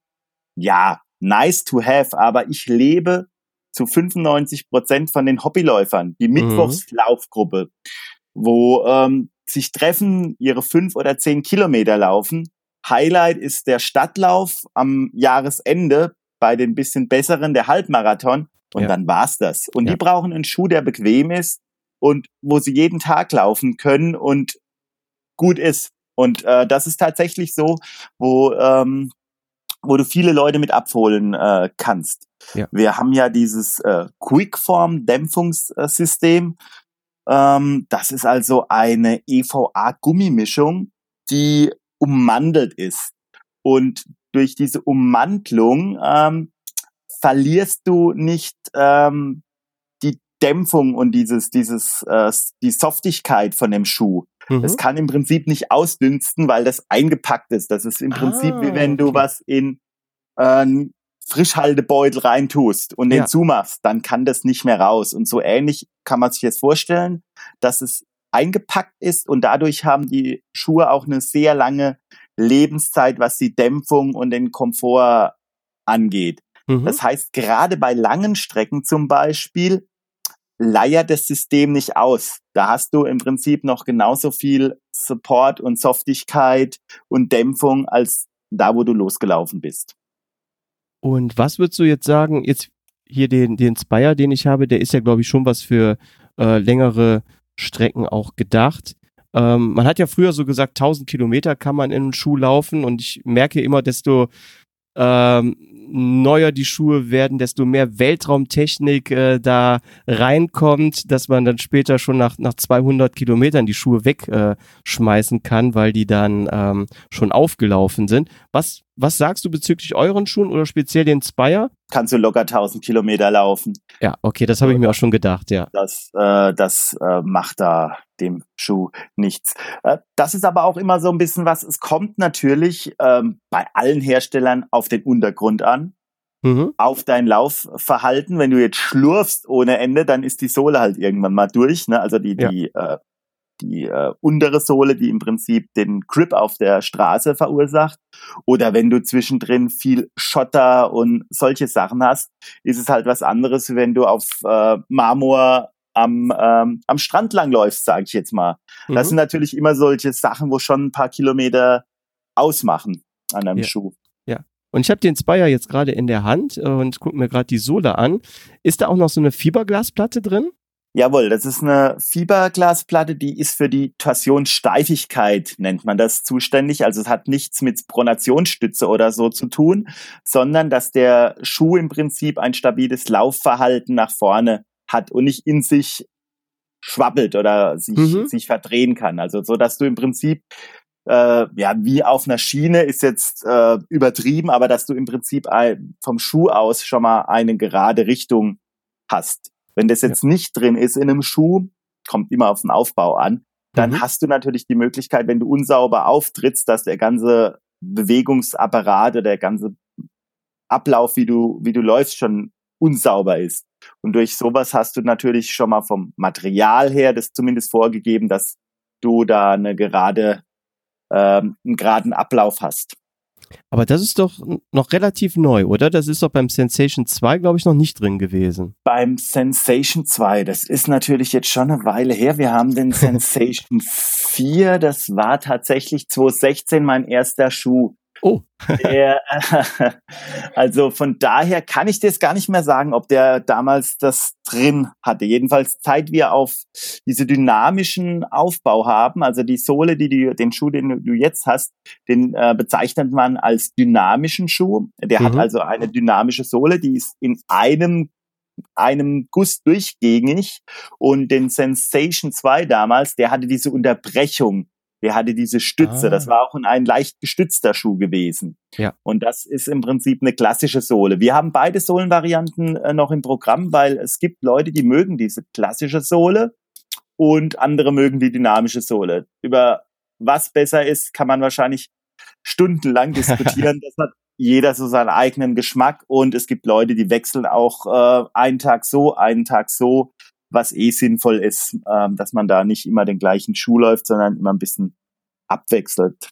[SPEAKER 3] ja, nice to have, aber ich lebe zu 95 Prozent von den Hobbyläufern, die mhm. Mittwochslaufgruppe, wo ähm, sich treffen, ihre fünf oder zehn Kilometer laufen. Highlight ist der Stadtlauf am Jahresende bei den bisschen besseren, der Halbmarathon. Und ja. dann war's das. Und ja. die brauchen einen Schuh, der bequem ist und wo sie jeden Tag laufen können und gut ist. Und äh, das ist tatsächlich so, wo ähm, wo du viele Leute mit abholen äh, kannst. Ja. Wir haben ja dieses äh, Quickform-Dämpfungssystem. Ähm, das ist also eine EVA-Gummimischung, die ummantelt ist. Und durch diese Ummantlung ähm, verlierst du nicht ähm, die Dämpfung und dieses, dieses, äh, die Softigkeit von dem Schuh. Mhm. Es kann im Prinzip nicht ausdünsten, weil das eingepackt ist. Das ist im Prinzip ah, wie wenn du was in äh, Frischhaltebeutel reintust und den ja. zumachst, dann kann das nicht mehr raus. Und so ähnlich kann man sich jetzt vorstellen, dass es eingepackt ist und dadurch haben die Schuhe auch eine sehr lange Lebenszeit, was die Dämpfung und den Komfort angeht. Mhm. Das heißt, gerade bei langen Strecken zum Beispiel leiert das System nicht aus. Da hast du im Prinzip noch genauso viel Support und Softigkeit und Dämpfung als da, wo du losgelaufen bist.
[SPEAKER 2] Und was würdest du jetzt sagen, jetzt hier den, den Spire, den ich habe, der ist ja, glaube ich, schon was für äh, längere Strecken auch gedacht. Ähm, man hat ja früher so gesagt, 1000 Kilometer kann man in einen Schuh laufen und ich merke immer, desto ähm, neuer die Schuhe werden, desto mehr Weltraumtechnik äh, da reinkommt, dass man dann später schon nach, nach 200 Kilometern die Schuhe wegschmeißen äh, kann, weil die dann ähm, schon aufgelaufen sind. Was, was sagst du bezüglich euren Schuhen oder speziell den Spire?
[SPEAKER 3] Kannst du locker 1000 Kilometer laufen.
[SPEAKER 2] Ja, okay, das habe ich mir auch schon gedacht, ja.
[SPEAKER 3] Das, äh, das äh, macht da dem Schuh nichts. Äh, das ist aber auch immer so ein bisschen was, es kommt natürlich ähm, bei allen Herstellern auf den Untergrund an. Mhm. auf dein Laufverhalten. Wenn du jetzt schlurfst ohne Ende, dann ist die Sohle halt irgendwann mal durch. Ne? Also die, ja. die äh, die äh, untere Sohle, die im Prinzip den Grip auf der Straße verursacht. Oder wenn du zwischendrin viel Schotter und solche Sachen hast, ist es halt was anderes, wenn du auf äh, Marmor am, ähm, am Strand langläufst, sage ich jetzt mal. Mhm. Das sind natürlich immer solche Sachen, wo schon ein paar Kilometer ausmachen an einem
[SPEAKER 2] ja.
[SPEAKER 3] Schuh.
[SPEAKER 2] Ja. Und ich habe den Spire jetzt gerade in der Hand und gucke mir gerade die Sohle an. Ist da auch noch so eine Fiberglasplatte drin?
[SPEAKER 3] Jawohl, das ist eine Fiberglasplatte, die ist für die Torsionssteifigkeit, nennt man das, zuständig. Also es hat nichts mit Pronationsstütze oder so zu tun, sondern dass der Schuh im Prinzip ein stabiles Laufverhalten nach vorne hat und nicht in sich schwabbelt oder sich, mhm. sich verdrehen kann. Also so, dass du im Prinzip äh, ja, wie auf einer Schiene ist jetzt äh, übertrieben, aber dass du im Prinzip ein, vom Schuh aus schon mal eine gerade Richtung hast. Wenn das jetzt ja. nicht drin ist in einem Schuh, kommt immer auf den Aufbau an, dann mhm. hast du natürlich die Möglichkeit, wenn du unsauber auftrittst, dass der ganze Bewegungsapparat oder der ganze Ablauf, wie du, wie du läufst, schon unsauber ist. Und durch sowas hast du natürlich schon mal vom Material her das zumindest vorgegeben, dass du da eine gerade, ähm, einen geraden Ablauf hast.
[SPEAKER 2] Aber das ist doch noch relativ neu, oder? Das ist doch beim Sensation 2, glaube ich, noch nicht drin gewesen.
[SPEAKER 3] Beim Sensation 2, das ist natürlich jetzt schon eine Weile her. Wir haben den [LAUGHS] Sensation 4, das war tatsächlich 2016 mein erster Schuh.
[SPEAKER 2] Oh.
[SPEAKER 3] der, [LAUGHS] also von daher kann ich das gar nicht mehr sagen, ob der damals das drin hatte. Jedenfalls Zeit wir auf diese dynamischen Aufbau haben, also die Sohle, die du, den Schuh, den du jetzt hast, den äh, bezeichnet man als dynamischen Schuh. Der mhm. hat also eine dynamische Sohle, die ist in einem einem Guss durchgängig und den Sensation 2 damals, der hatte diese Unterbrechung der hatte diese Stütze. Ah. Das war auch ein leicht gestützter Schuh gewesen.
[SPEAKER 2] Ja.
[SPEAKER 3] Und das ist im Prinzip eine klassische Sohle. Wir haben beide Sohlenvarianten äh, noch im Programm, weil es gibt Leute, die mögen diese klassische Sohle und andere mögen die dynamische Sohle. Über was besser ist, kann man wahrscheinlich stundenlang [LAUGHS] diskutieren. das hat jeder so seinen eigenen Geschmack und es gibt Leute, die wechseln auch äh, einen Tag so, einen Tag so was eh sinnvoll ist, ähm, dass man da nicht immer den gleichen Schuh läuft, sondern immer ein bisschen abwechselt.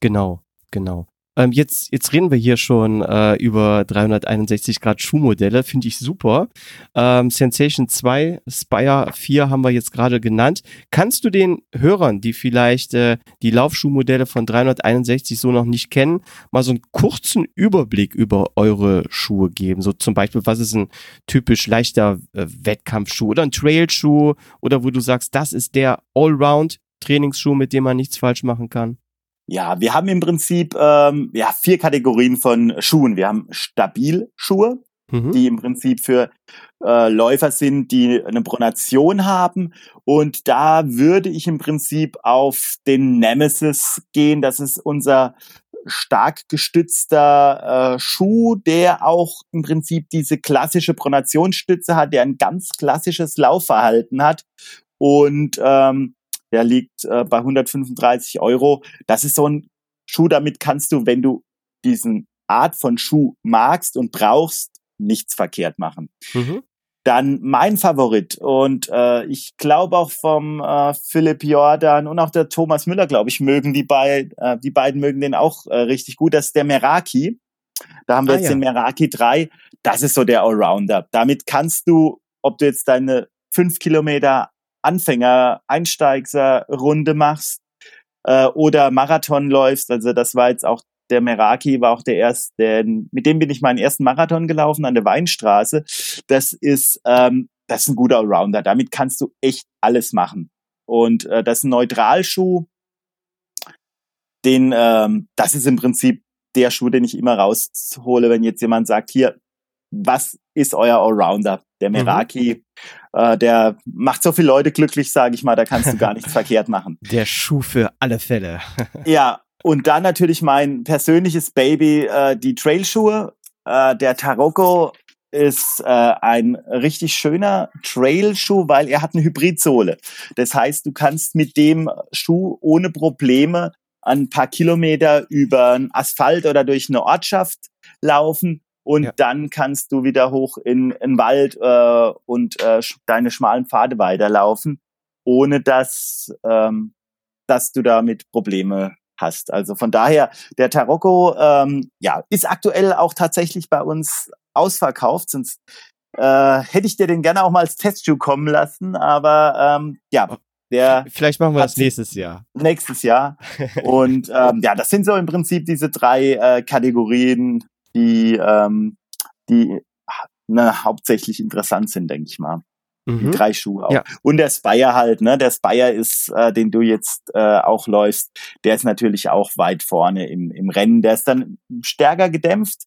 [SPEAKER 2] Genau, genau. Ähm, jetzt, jetzt reden wir hier schon äh, über 361 Grad Schuhmodelle, finde ich super. Ähm, Sensation 2, Spire 4 haben wir jetzt gerade genannt. Kannst du den Hörern, die vielleicht äh, die Laufschuhmodelle von 361 so noch nicht kennen, mal so einen kurzen Überblick über eure Schuhe geben? So zum Beispiel, was ist ein typisch leichter äh, Wettkampfschuh oder ein Trailschuh oder wo du sagst, das ist der Allround Trainingsschuh, mit dem man nichts falsch machen kann?
[SPEAKER 3] Ja, wir haben im Prinzip ähm, ja vier Kategorien von Schuhen. Wir haben Stabilschuhe, mhm. die im Prinzip für äh, Läufer sind, die eine Pronation haben. Und da würde ich im Prinzip auf den Nemesis gehen. Das ist unser stark gestützter äh, Schuh, der auch im Prinzip diese klassische Pronationsstütze hat, der ein ganz klassisches Laufverhalten hat. Und ähm, der liegt äh, bei 135 Euro. Das ist so ein Schuh, damit kannst du, wenn du diesen Art von Schuh magst und brauchst, nichts verkehrt machen. Mhm. Dann mein Favorit und äh, ich glaube auch vom äh, Philipp Jordan und auch der Thomas Müller, glaube ich, mögen die beiden, äh, die beiden mögen den auch äh, richtig gut. Das ist der Meraki. Da haben wir ah, jetzt ja. den Meraki 3. Das ist so der Allrounder. Damit kannst du, ob du jetzt deine fünf Kilometer Anfänger-Einsteiger-Runde machst äh, oder Marathon läufst. Also das war jetzt auch der Meraki war auch der erste, mit dem bin ich meinen ersten Marathon gelaufen an der Weinstraße. Das ist, ähm, das ist ein guter Allrounder. Damit kannst du echt alles machen. Und äh, das ist ein Neutralschuh. Den, ähm, das ist im Prinzip der Schuh, den ich immer raushole, wenn jetzt jemand sagt, hier, was ist euer Allrounder? Der mhm. Meraki, mhm. äh, der macht so viele Leute glücklich, sage ich mal, da kannst du gar nichts [LAUGHS] verkehrt machen.
[SPEAKER 2] Der Schuh für alle Fälle. [LAUGHS]
[SPEAKER 3] ja, und dann natürlich mein persönliches Baby, äh, die Trailschuhe. Äh, der Taroko ist äh, ein richtig schöner Trailschuh, weil er hat eine Hybridsohle. Das heißt, du kannst mit dem Schuh ohne Probleme ein paar Kilometer über Asphalt oder durch eine Ortschaft laufen und ja. dann kannst du wieder hoch in den Wald äh, und äh, deine schmalen Pfade weiterlaufen, ohne dass, ähm, dass du damit Probleme hast. Also von daher, der Tarocco ähm, ja, ist aktuell auch tatsächlich bei uns ausverkauft, sonst äh, hätte ich dir den gerne auch mal als Testschuh kommen lassen, aber ähm, ja, der
[SPEAKER 2] Vielleicht machen wir das nächstes Jahr.
[SPEAKER 3] Nächstes Jahr. [LAUGHS] Und ähm, ja, das sind so im Prinzip diese drei äh, Kategorien, die, ähm, die ne, hauptsächlich interessant sind, denke ich mal. Mhm. Die drei Schuhe auch. Ja. Und der Spire halt, ne? Der Spire ist, äh, den du jetzt äh, auch läufst, der ist natürlich auch weit vorne im, im Rennen. Der ist dann stärker gedämpft,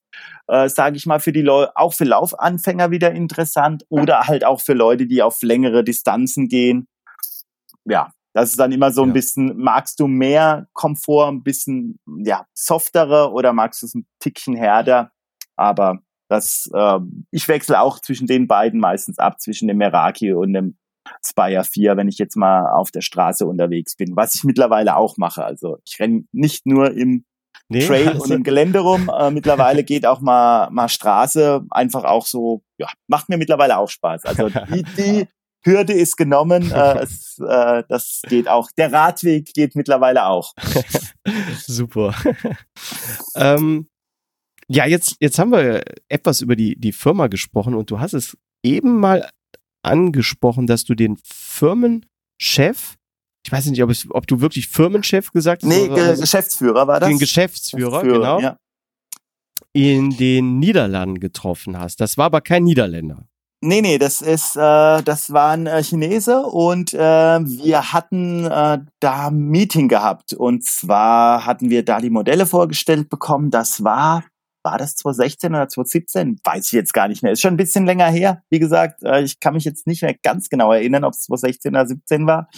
[SPEAKER 3] äh, sage ich mal, für die Leute, auch für Laufanfänger wieder interessant oder halt auch für Leute, die auf längere Distanzen gehen. Ja, das ist dann immer so ein ja. bisschen, magst du mehr Komfort, ein bisschen ja, softere oder magst du es ein Tickchen härter? Aber das, äh, ich wechsle auch zwischen den beiden meistens ab, zwischen dem Meraki und dem Spire 4, wenn ich jetzt mal auf der Straße unterwegs bin, was ich mittlerweile auch mache. Also ich renne nicht nur im nee, Trail also. und im Gelände rum. Äh, mittlerweile geht auch mal, mal Straße einfach auch so, ja, macht mir mittlerweile auch Spaß. Also die, die Hürde ist genommen, [LAUGHS] äh, es, äh, das geht auch. Der Radweg geht mittlerweile auch. [LAUGHS]
[SPEAKER 2] Super. [LAUGHS] ähm, ja, jetzt, jetzt haben wir etwas über die, die Firma gesprochen und du hast es eben mal angesprochen, dass du den Firmenchef, ich weiß nicht, ob, es, ob du wirklich Firmenchef gesagt hast.
[SPEAKER 3] Nee, Ge Geschäftsführer war das.
[SPEAKER 2] Den Geschäftsführer, Geschäftsführer genau. Ja. In den Niederlanden getroffen hast. Das war aber kein Niederländer.
[SPEAKER 3] Nee, nee, das ist, äh, das waren äh, Chinese und äh, wir hatten äh, da ein Meeting gehabt. Und zwar hatten wir da die Modelle vorgestellt bekommen. Das war war das 2016 oder 2017? Weiß ich jetzt gar nicht mehr. Ist schon ein bisschen länger her. Wie gesagt, äh, ich kann mich jetzt nicht mehr ganz genau erinnern, ob es 2016 oder 2017 war.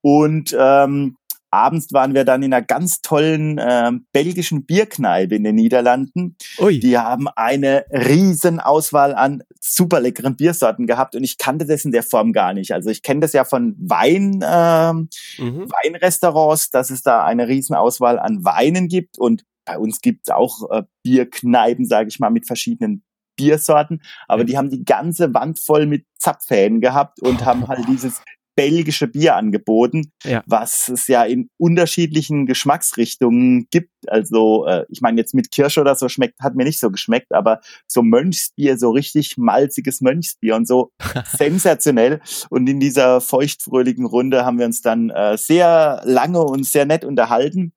[SPEAKER 3] Und ähm, abends waren wir dann in einer ganz tollen äh, belgischen Bierkneipe in den Niederlanden. Ui. Die haben eine riesen Auswahl an super leckeren Biersorten gehabt und ich kannte das in der Form gar nicht. Also ich kenne das ja von Wein, äh, mhm. Weinrestaurants, dass es da eine riesen Auswahl an Weinen gibt und bei uns gibt es auch äh, Bierkneipen, sage ich mal, mit verschiedenen Biersorten, aber die haben die ganze Wand voll mit Zapfhähnen gehabt und haben halt [LAUGHS] dieses belgische Bier angeboten, ja. was es ja in unterschiedlichen Geschmacksrichtungen gibt. Also äh, ich meine jetzt mit Kirsche oder so schmeckt, hat mir nicht so geschmeckt, aber so Mönchsbier, so richtig malziges Mönchsbier und so [LAUGHS] sensationell. Und in dieser feuchtfröhlichen Runde haben wir uns dann äh, sehr lange und sehr nett unterhalten.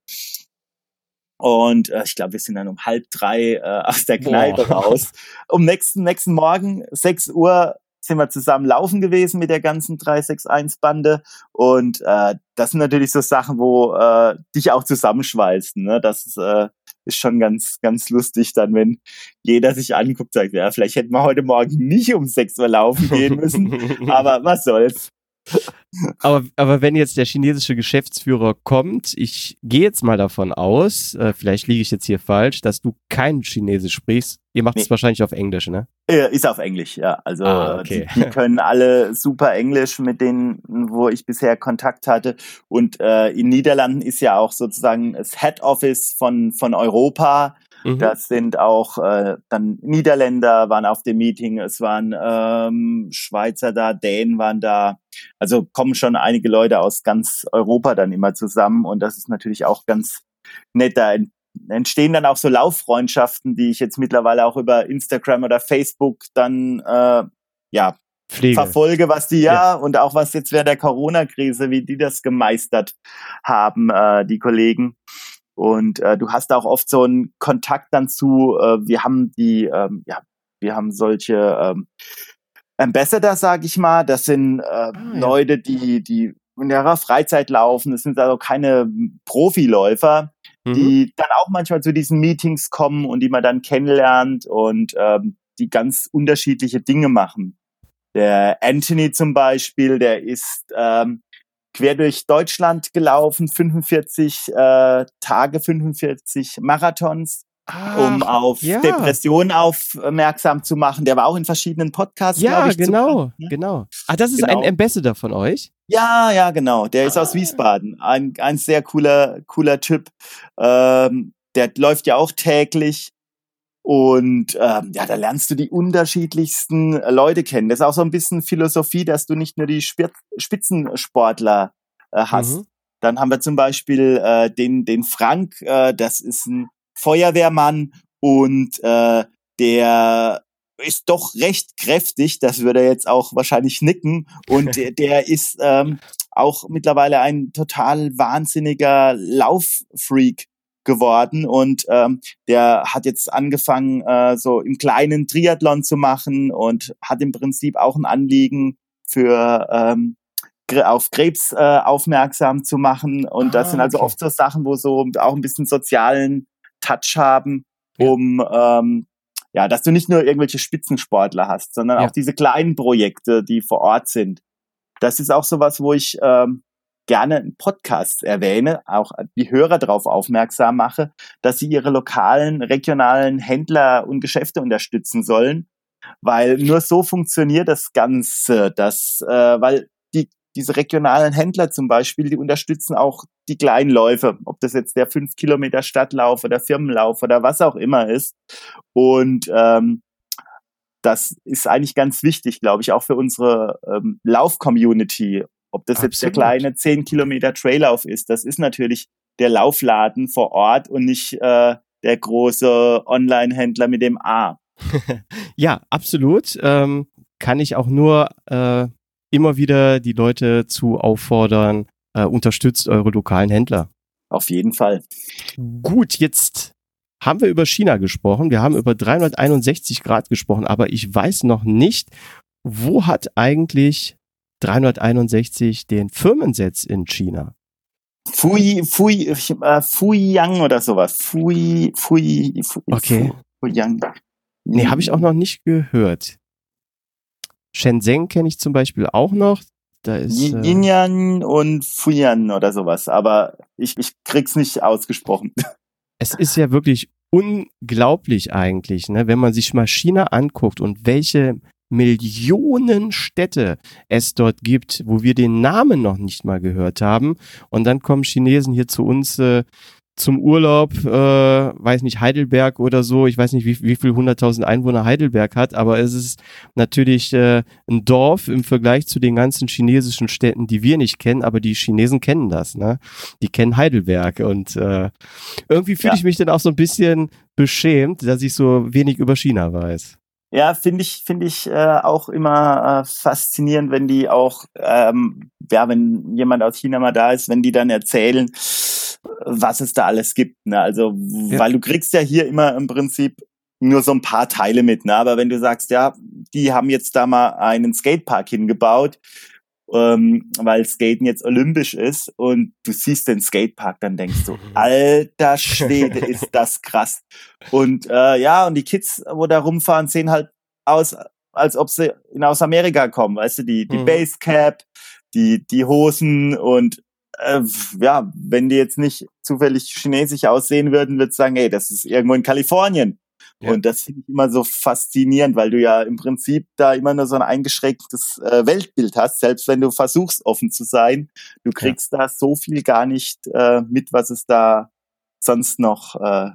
[SPEAKER 3] Und äh, ich glaube, wir sind dann um halb drei äh, aus der Kneipe Boah. raus. Um nächsten, nächsten Morgen, sechs Uhr, sind wir zusammen laufen gewesen mit der ganzen 361-Bande. Und äh, das sind natürlich so Sachen, wo äh, dich auch zusammenschweißen. Ne? Das ist, äh, ist schon ganz, ganz lustig dann, wenn jeder sich anguckt, sagt, ja, vielleicht hätten wir heute Morgen nicht um 6 Uhr laufen gehen müssen. [LAUGHS] aber was soll's
[SPEAKER 2] aber, aber wenn jetzt der chinesische Geschäftsführer kommt, ich gehe jetzt mal davon aus, äh, vielleicht liege ich jetzt hier falsch, dass du kein Chinesisch sprichst. Ihr macht es nee. wahrscheinlich auf Englisch, ne?
[SPEAKER 3] Ist auf Englisch, ja. Also ah, okay. die, die, [LAUGHS] können alle super Englisch, mit denen, wo ich bisher Kontakt hatte. Und äh, in Niederlanden ist ja auch sozusagen das Head Office von, von Europa. Mhm. Das sind auch äh, dann Niederländer waren auf dem Meeting, es waren ähm, Schweizer da, Dänen waren da. Also kommen schon einige Leute aus ganz Europa dann immer zusammen und das ist natürlich auch ganz nett. Da entstehen dann auch so Lauffreundschaften, die ich jetzt mittlerweile auch über Instagram oder Facebook dann äh, ja Pflege. verfolge, was die ja, ja, und auch was jetzt während der Corona-Krise, wie die das gemeistert haben, äh, die Kollegen. Und äh, du hast auch oft so einen Kontakt dann zu, äh, wir haben die, ähm, ja, wir haben solche ähm, Ambassador, sag ich mal, das sind äh, ah, ja. Leute, die, die in ihrer Freizeit laufen, das sind also keine Profiläufer, mhm. die dann auch manchmal zu diesen Meetings kommen und die man dann kennenlernt und ähm, die ganz unterschiedliche Dinge machen. Der Anthony zum Beispiel, der ist ähm, quer durch Deutschland gelaufen, 45 äh, Tage, 45 Marathons. Ach, um auf ja. Depressionen aufmerksam zu machen. Der war auch in verschiedenen Podcasts.
[SPEAKER 2] Ja, ich, genau, zu, ne? genau. Ah, das ist genau. ein Ambassador von euch?
[SPEAKER 3] Ja, ja, genau. Der ah. ist aus. Wiesbaden. Ein, ein sehr cooler, cooler Typ. Ähm, der läuft ja auch täglich. Und ähm, ja, da lernst du die unterschiedlichsten Leute kennen. Das ist auch so ein bisschen Philosophie, dass du nicht nur die Spitzensportler äh, hast. Mhm. Dann haben wir zum Beispiel äh, den, den Frank, äh, das ist ein Feuerwehrmann und äh, der ist doch recht kräftig, das würde er jetzt auch wahrscheinlich nicken. Und [LAUGHS] der, der ist ähm, auch mittlerweile ein total wahnsinniger Lauffreak geworden und ähm, der hat jetzt angefangen, äh, so im kleinen Triathlon zu machen und hat im Prinzip auch ein Anliegen für ähm, auf Krebs äh, aufmerksam zu machen. Und ah, das sind also okay. oft so Sachen, wo so auch ein bisschen sozialen Touch haben, um ja. ähm, ja, dass du nicht nur irgendwelche Spitzensportler hast, sondern ja. auch diese kleinen Projekte, die vor Ort sind. Das ist auch sowas, wo ich ähm, gerne in Podcasts erwähne, auch die Hörer darauf aufmerksam mache, dass sie ihre lokalen, regionalen Händler und Geschäfte unterstützen sollen, weil nur so funktioniert das Ganze, dass, äh, weil die diese regionalen Händler zum Beispiel, die unterstützen auch die kleinen Läufe, ob das jetzt der 5 Kilometer Stadtlauf oder Firmenlauf oder was auch immer ist. Und ähm, das ist eigentlich ganz wichtig, glaube ich, auch für unsere ähm, Lauf-Community. Ob das Absolut. jetzt der kleine 10 Kilometer Traillauf ist, das ist natürlich der Laufladen vor Ort und nicht äh, der große Online-Händler mit dem A. [LAUGHS]
[SPEAKER 2] ja, absolut. Ähm, kann ich auch nur äh, immer wieder die Leute zu auffordern, äh, unterstützt eure lokalen Händler.
[SPEAKER 3] Auf jeden Fall.
[SPEAKER 2] Gut, jetzt haben wir über China gesprochen. Wir haben über 361 Grad gesprochen, aber ich weiß noch nicht, wo hat eigentlich 361 den Firmensitz in China?
[SPEAKER 3] Fui, Fui, äh, Fuyang oder sowas. Fui, Fui,
[SPEAKER 2] Fui Okay. Fuyang. Nee, habe ich auch noch nicht gehört. Shenzhen kenne ich zum Beispiel auch noch.
[SPEAKER 3] Da ist äh, Yinyan und Fuyan oder sowas, aber ich, ich krieg's nicht ausgesprochen. [LAUGHS]
[SPEAKER 2] Es ist ja wirklich unglaublich eigentlich, ne, wenn man sich mal China anguckt und welche Millionen Städte es dort gibt, wo wir den Namen noch nicht mal gehört haben. Und dann kommen Chinesen hier zu uns äh, zum Urlaub, äh, weiß nicht, Heidelberg oder so. Ich weiß nicht, wie, wie viel hunderttausend Einwohner Heidelberg hat, aber es ist natürlich äh, ein Dorf im Vergleich zu den ganzen chinesischen Städten, die wir nicht kennen, aber die Chinesen kennen das, ne? Die kennen Heidelberg und äh, irgendwie fühle ja. ich mich dann auch so ein bisschen beschämt, dass ich so wenig über China weiß.
[SPEAKER 3] Ja, finde ich, finde ich äh, auch immer äh, faszinierend, wenn die auch, ähm, ja, wenn jemand aus China mal da ist, wenn die dann erzählen, was es da alles gibt. Ne? Also, ja. weil du kriegst ja hier immer im Prinzip nur so ein paar Teile mit. Ne? Aber wenn du sagst, ja, die haben jetzt da mal einen Skatepark hingebaut, ähm, weil Skaten jetzt olympisch ist und du siehst den Skatepark, dann denkst du, [LAUGHS] alter Schwede, ist das krass. Und äh, ja, und die Kids, wo da rumfahren, sehen halt aus, als ob sie aus Amerika kommen, weißt du, die, die mhm. Basecap, die, die Hosen und äh, ja, wenn die jetzt nicht zufällig chinesisch aussehen würden, würde sagen, ey, das ist irgendwo in Kalifornien. Ja. Und das finde ich immer so faszinierend, weil du ja im Prinzip da immer nur so ein eingeschränktes äh, Weltbild hast, selbst wenn du versuchst, offen zu sein. Du kriegst ja. da so viel gar nicht äh, mit, was es da sonst noch äh,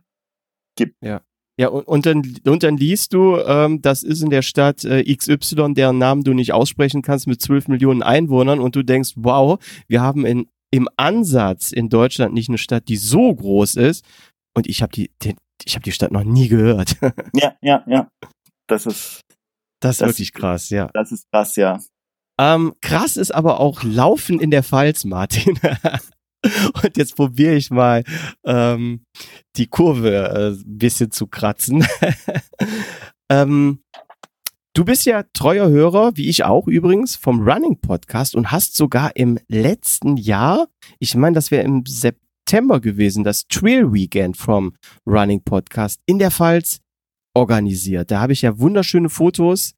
[SPEAKER 3] gibt.
[SPEAKER 2] Ja. Ja, und, und, dann, und dann liest du, ähm, das ist in der Stadt äh, XY, deren Namen du nicht aussprechen kannst, mit 12 Millionen Einwohnern und du denkst, wow, wir haben in, im Ansatz in Deutschland nicht eine Stadt, die so groß ist. Und ich habe die, den, ich habe die Stadt noch nie gehört. [LAUGHS]
[SPEAKER 3] ja, ja, ja. Das ist.
[SPEAKER 2] Das ist das, wirklich krass, ja.
[SPEAKER 3] Das ist krass, ja.
[SPEAKER 2] Ähm, krass ist aber auch Laufen in der Pfalz, Martin. [LAUGHS] Und jetzt probiere ich mal ähm, die Kurve äh, ein bisschen zu kratzen. [LAUGHS] ähm, du bist ja treuer Hörer, wie ich auch übrigens, vom Running Podcast und hast sogar im letzten Jahr, ich meine, das wäre im September, September gewesen, das Trail Weekend vom Running Podcast in der Pfalz organisiert. Da habe ich ja wunderschöne Fotos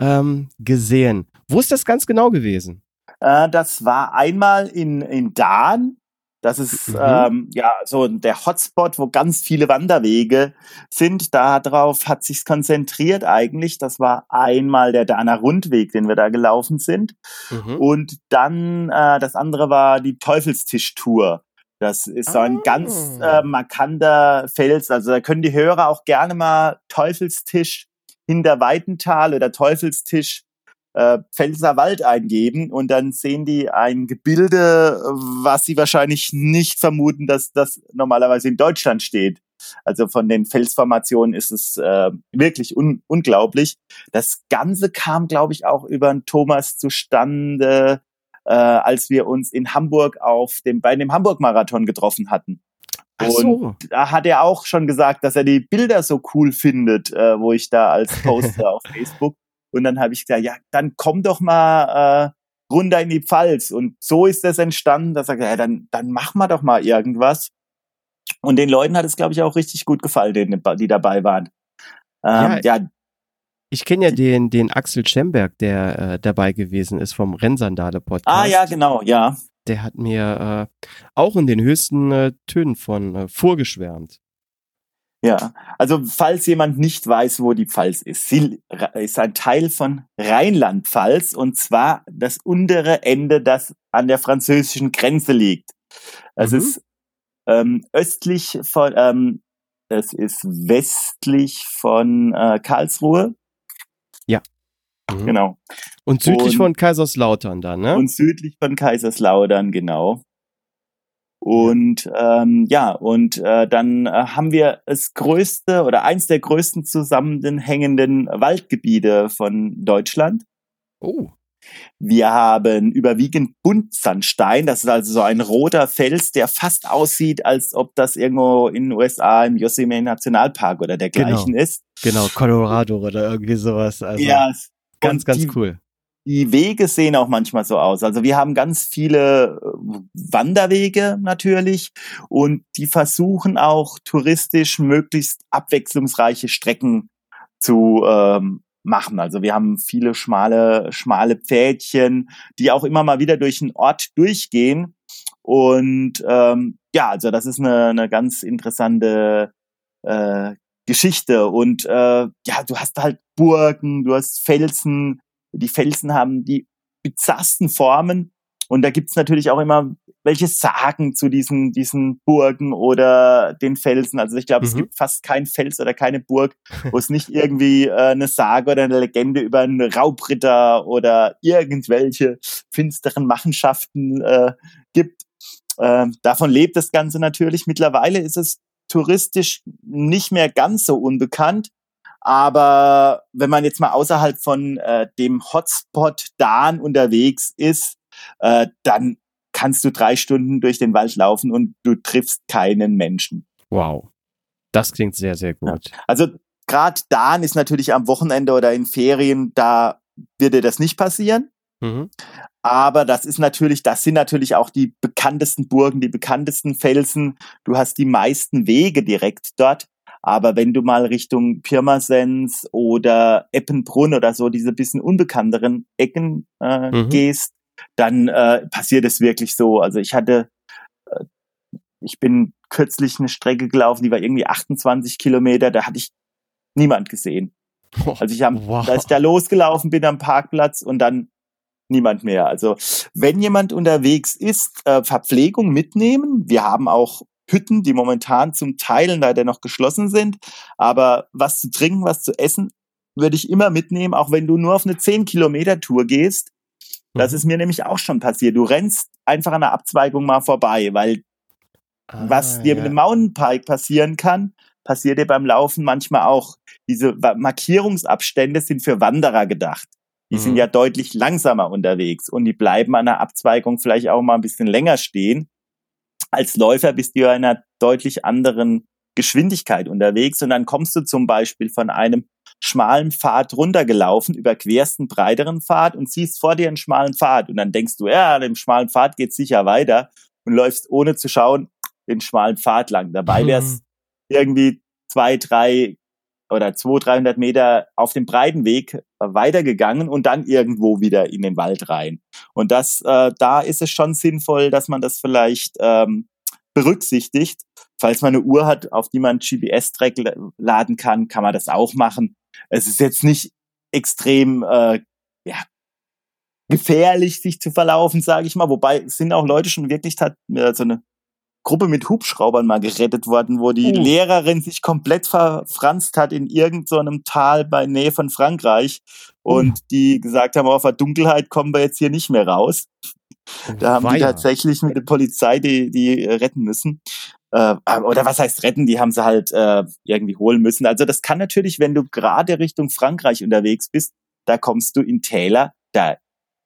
[SPEAKER 2] ähm, gesehen. Wo ist das ganz genau gewesen?
[SPEAKER 3] Äh, das war einmal in, in Dahn. Das ist mhm. ähm, ja so der Hotspot, wo ganz viele Wanderwege sind. Darauf hat sich's konzentriert eigentlich. Das war einmal der Dahner Rundweg, den wir da gelaufen sind. Mhm. Und dann äh, das andere war die Teufelstischtour. Das ist so ein oh. ganz ah. äh, markanter Fels. Also da können die Hörer auch gerne mal Teufelstisch hinter Weitental oder Teufelstisch äh, Pfälzerwald eingeben und dann sehen die ein Gebilde, was sie wahrscheinlich nicht vermuten, dass das normalerweise in Deutschland steht. Also von den Felsformationen ist es äh, wirklich un unglaublich. Das Ganze kam, glaube ich, auch über einen Thomas zustande, äh, als wir uns in Hamburg auf dem, bei dem Hamburg-Marathon getroffen hatten. So. Und da hat er auch schon gesagt, dass er die Bilder so cool findet, äh, wo ich da als Poster auf [LAUGHS] Facebook. Und dann habe ich gesagt, ja, dann komm doch mal äh, runter in die Pfalz. Und so ist das entstanden, dass er gesagt, ja, dann, dann mach mal doch mal irgendwas. Und den Leuten hat es, glaube ich, auch richtig gut gefallen, die, die dabei waren.
[SPEAKER 2] Ähm, ja, ja, ich kenne ja den, den Axel Schemberg, der äh, dabei gewesen ist vom Rennsandale-Podcast.
[SPEAKER 3] Ah ja, genau, ja.
[SPEAKER 2] Der hat mir äh, auch in den höchsten äh, Tönen von äh, vorgeschwärmt.
[SPEAKER 3] Ja, also falls jemand nicht weiß, wo die Pfalz ist, sie ist ein Teil von Rheinland-Pfalz und zwar das untere Ende, das an der französischen Grenze liegt. Es mhm. ist ähm, östlich von, ähm, es ist westlich von äh, Karlsruhe. Mhm. Genau.
[SPEAKER 2] Und südlich und, von Kaiserslautern dann, ne?
[SPEAKER 3] Und südlich von Kaiserslautern, genau. Und ähm, ja, und äh, dann äh, haben wir das größte oder eins der größten zusammenhängenden Waldgebiete von Deutschland.
[SPEAKER 2] Oh.
[SPEAKER 3] Wir haben überwiegend Buntsandstein. Das ist also so ein roter Fels, der fast aussieht, als ob das irgendwo in den USA im Yosemite Nationalpark oder dergleichen
[SPEAKER 2] genau.
[SPEAKER 3] ist.
[SPEAKER 2] Genau, Colorado oder irgendwie sowas. Also ja, ganz, ganz
[SPEAKER 3] die,
[SPEAKER 2] cool
[SPEAKER 3] die Wege sehen auch manchmal so aus. Also wir haben ganz viele äh, Wanderwege natürlich und die versuchen auch touristisch möglichst abwechslungsreiche Strecken zu ähm, machen. Also wir haben viele schmale, schmale Pfädchen, die auch immer mal wieder durch den Ort durchgehen. Und ähm, ja, also das ist eine, eine ganz interessante äh, Geschichte. Und äh, ja, du hast halt Burgen, du hast Felsen, die Felsen haben die bizarrsten Formen. Und da gibt's natürlich auch immer welche Sagen zu diesen, diesen Burgen oder den Felsen. Also ich glaube, mhm. es gibt fast kein Fels oder keine Burg, wo es nicht irgendwie äh, eine Sage oder eine Legende über einen Raubritter oder irgendwelche finsteren Machenschaften äh, gibt. Äh, davon lebt das Ganze natürlich. Mittlerweile ist es touristisch nicht mehr ganz so unbekannt. Aber wenn man jetzt mal außerhalb von äh, dem Hotspot Dahn unterwegs ist, äh, dann kannst du drei Stunden durch den Wald laufen und du triffst keinen Menschen.
[SPEAKER 2] Wow. Das klingt sehr, sehr gut.
[SPEAKER 3] Ja. Also gerade Dahn ist natürlich am Wochenende oder in Ferien, da wird dir das nicht passieren. Mhm. Aber das ist natürlich, das sind natürlich auch die bekanntesten Burgen, die bekanntesten Felsen. Du hast die meisten Wege direkt dort. Aber wenn du mal Richtung Pirmasens oder Eppenbrunn oder so diese bisschen unbekannteren Ecken äh, mhm. gehst, dann äh, passiert es wirklich so. Also ich hatte, äh, ich bin kürzlich eine Strecke gelaufen, die war irgendwie 28 Kilometer, da hatte ich niemand gesehen. [LAUGHS] Also ich habe, wow. als ich da losgelaufen bin am Parkplatz und dann niemand mehr. Also wenn jemand unterwegs ist, äh, Verpflegung mitnehmen. Wir haben auch Hütten, die momentan zum Teil leider noch geschlossen sind. Aber was zu trinken, was zu essen, würde ich immer mitnehmen, auch wenn du nur auf eine 10 Kilometer Tour gehst. Das mhm. ist mir nämlich auch schon passiert. Du rennst einfach an der Abzweigung mal vorbei, weil ah, was dir ja. mit dem Mountainbike passieren kann, passiert dir beim Laufen manchmal auch. Diese Markierungsabstände sind für Wanderer gedacht. Die mhm. sind ja deutlich langsamer unterwegs und die bleiben an der Abzweigung vielleicht auch mal ein bisschen länger stehen als Läufer bist du ja in einer deutlich anderen Geschwindigkeit unterwegs und dann kommst du zum Beispiel von einem schmalen Pfad runtergelaufen, überquerst einen breiteren Pfad und siehst vor dir einen schmalen Pfad und dann denkst du, ja, dem schmalen Pfad geht's sicher weiter und läufst ohne zu schauen den schmalen Pfad lang. Dabei wär's mhm. irgendwie zwei, drei oder zwei, dreihundert Meter auf dem breiten Weg äh, weitergegangen und dann irgendwo wieder in den Wald rein. Und das, äh, da ist es schon sinnvoll, dass man das vielleicht ähm, berücksichtigt. Falls man eine Uhr hat, auf die man GPS-Track laden kann, kann man das auch machen. Es ist jetzt nicht extrem äh, ja, gefährlich, sich zu verlaufen, sage ich mal. Wobei sind auch Leute schon wirklich hat, äh, so eine Gruppe mit Hubschraubern mal gerettet worden, wo die uh. Lehrerin sich komplett verfranst hat in irgendeinem so Tal bei Nähe von Frankreich und uh. die gesagt haben, auf der Dunkelheit kommen wir jetzt hier nicht mehr raus. Da haben Weia. die tatsächlich mit der Polizei die, die retten müssen. Äh, oder was heißt retten? Die haben sie halt äh, irgendwie holen müssen. Also das kann natürlich, wenn du gerade Richtung Frankreich unterwegs bist, da kommst du in Täler, da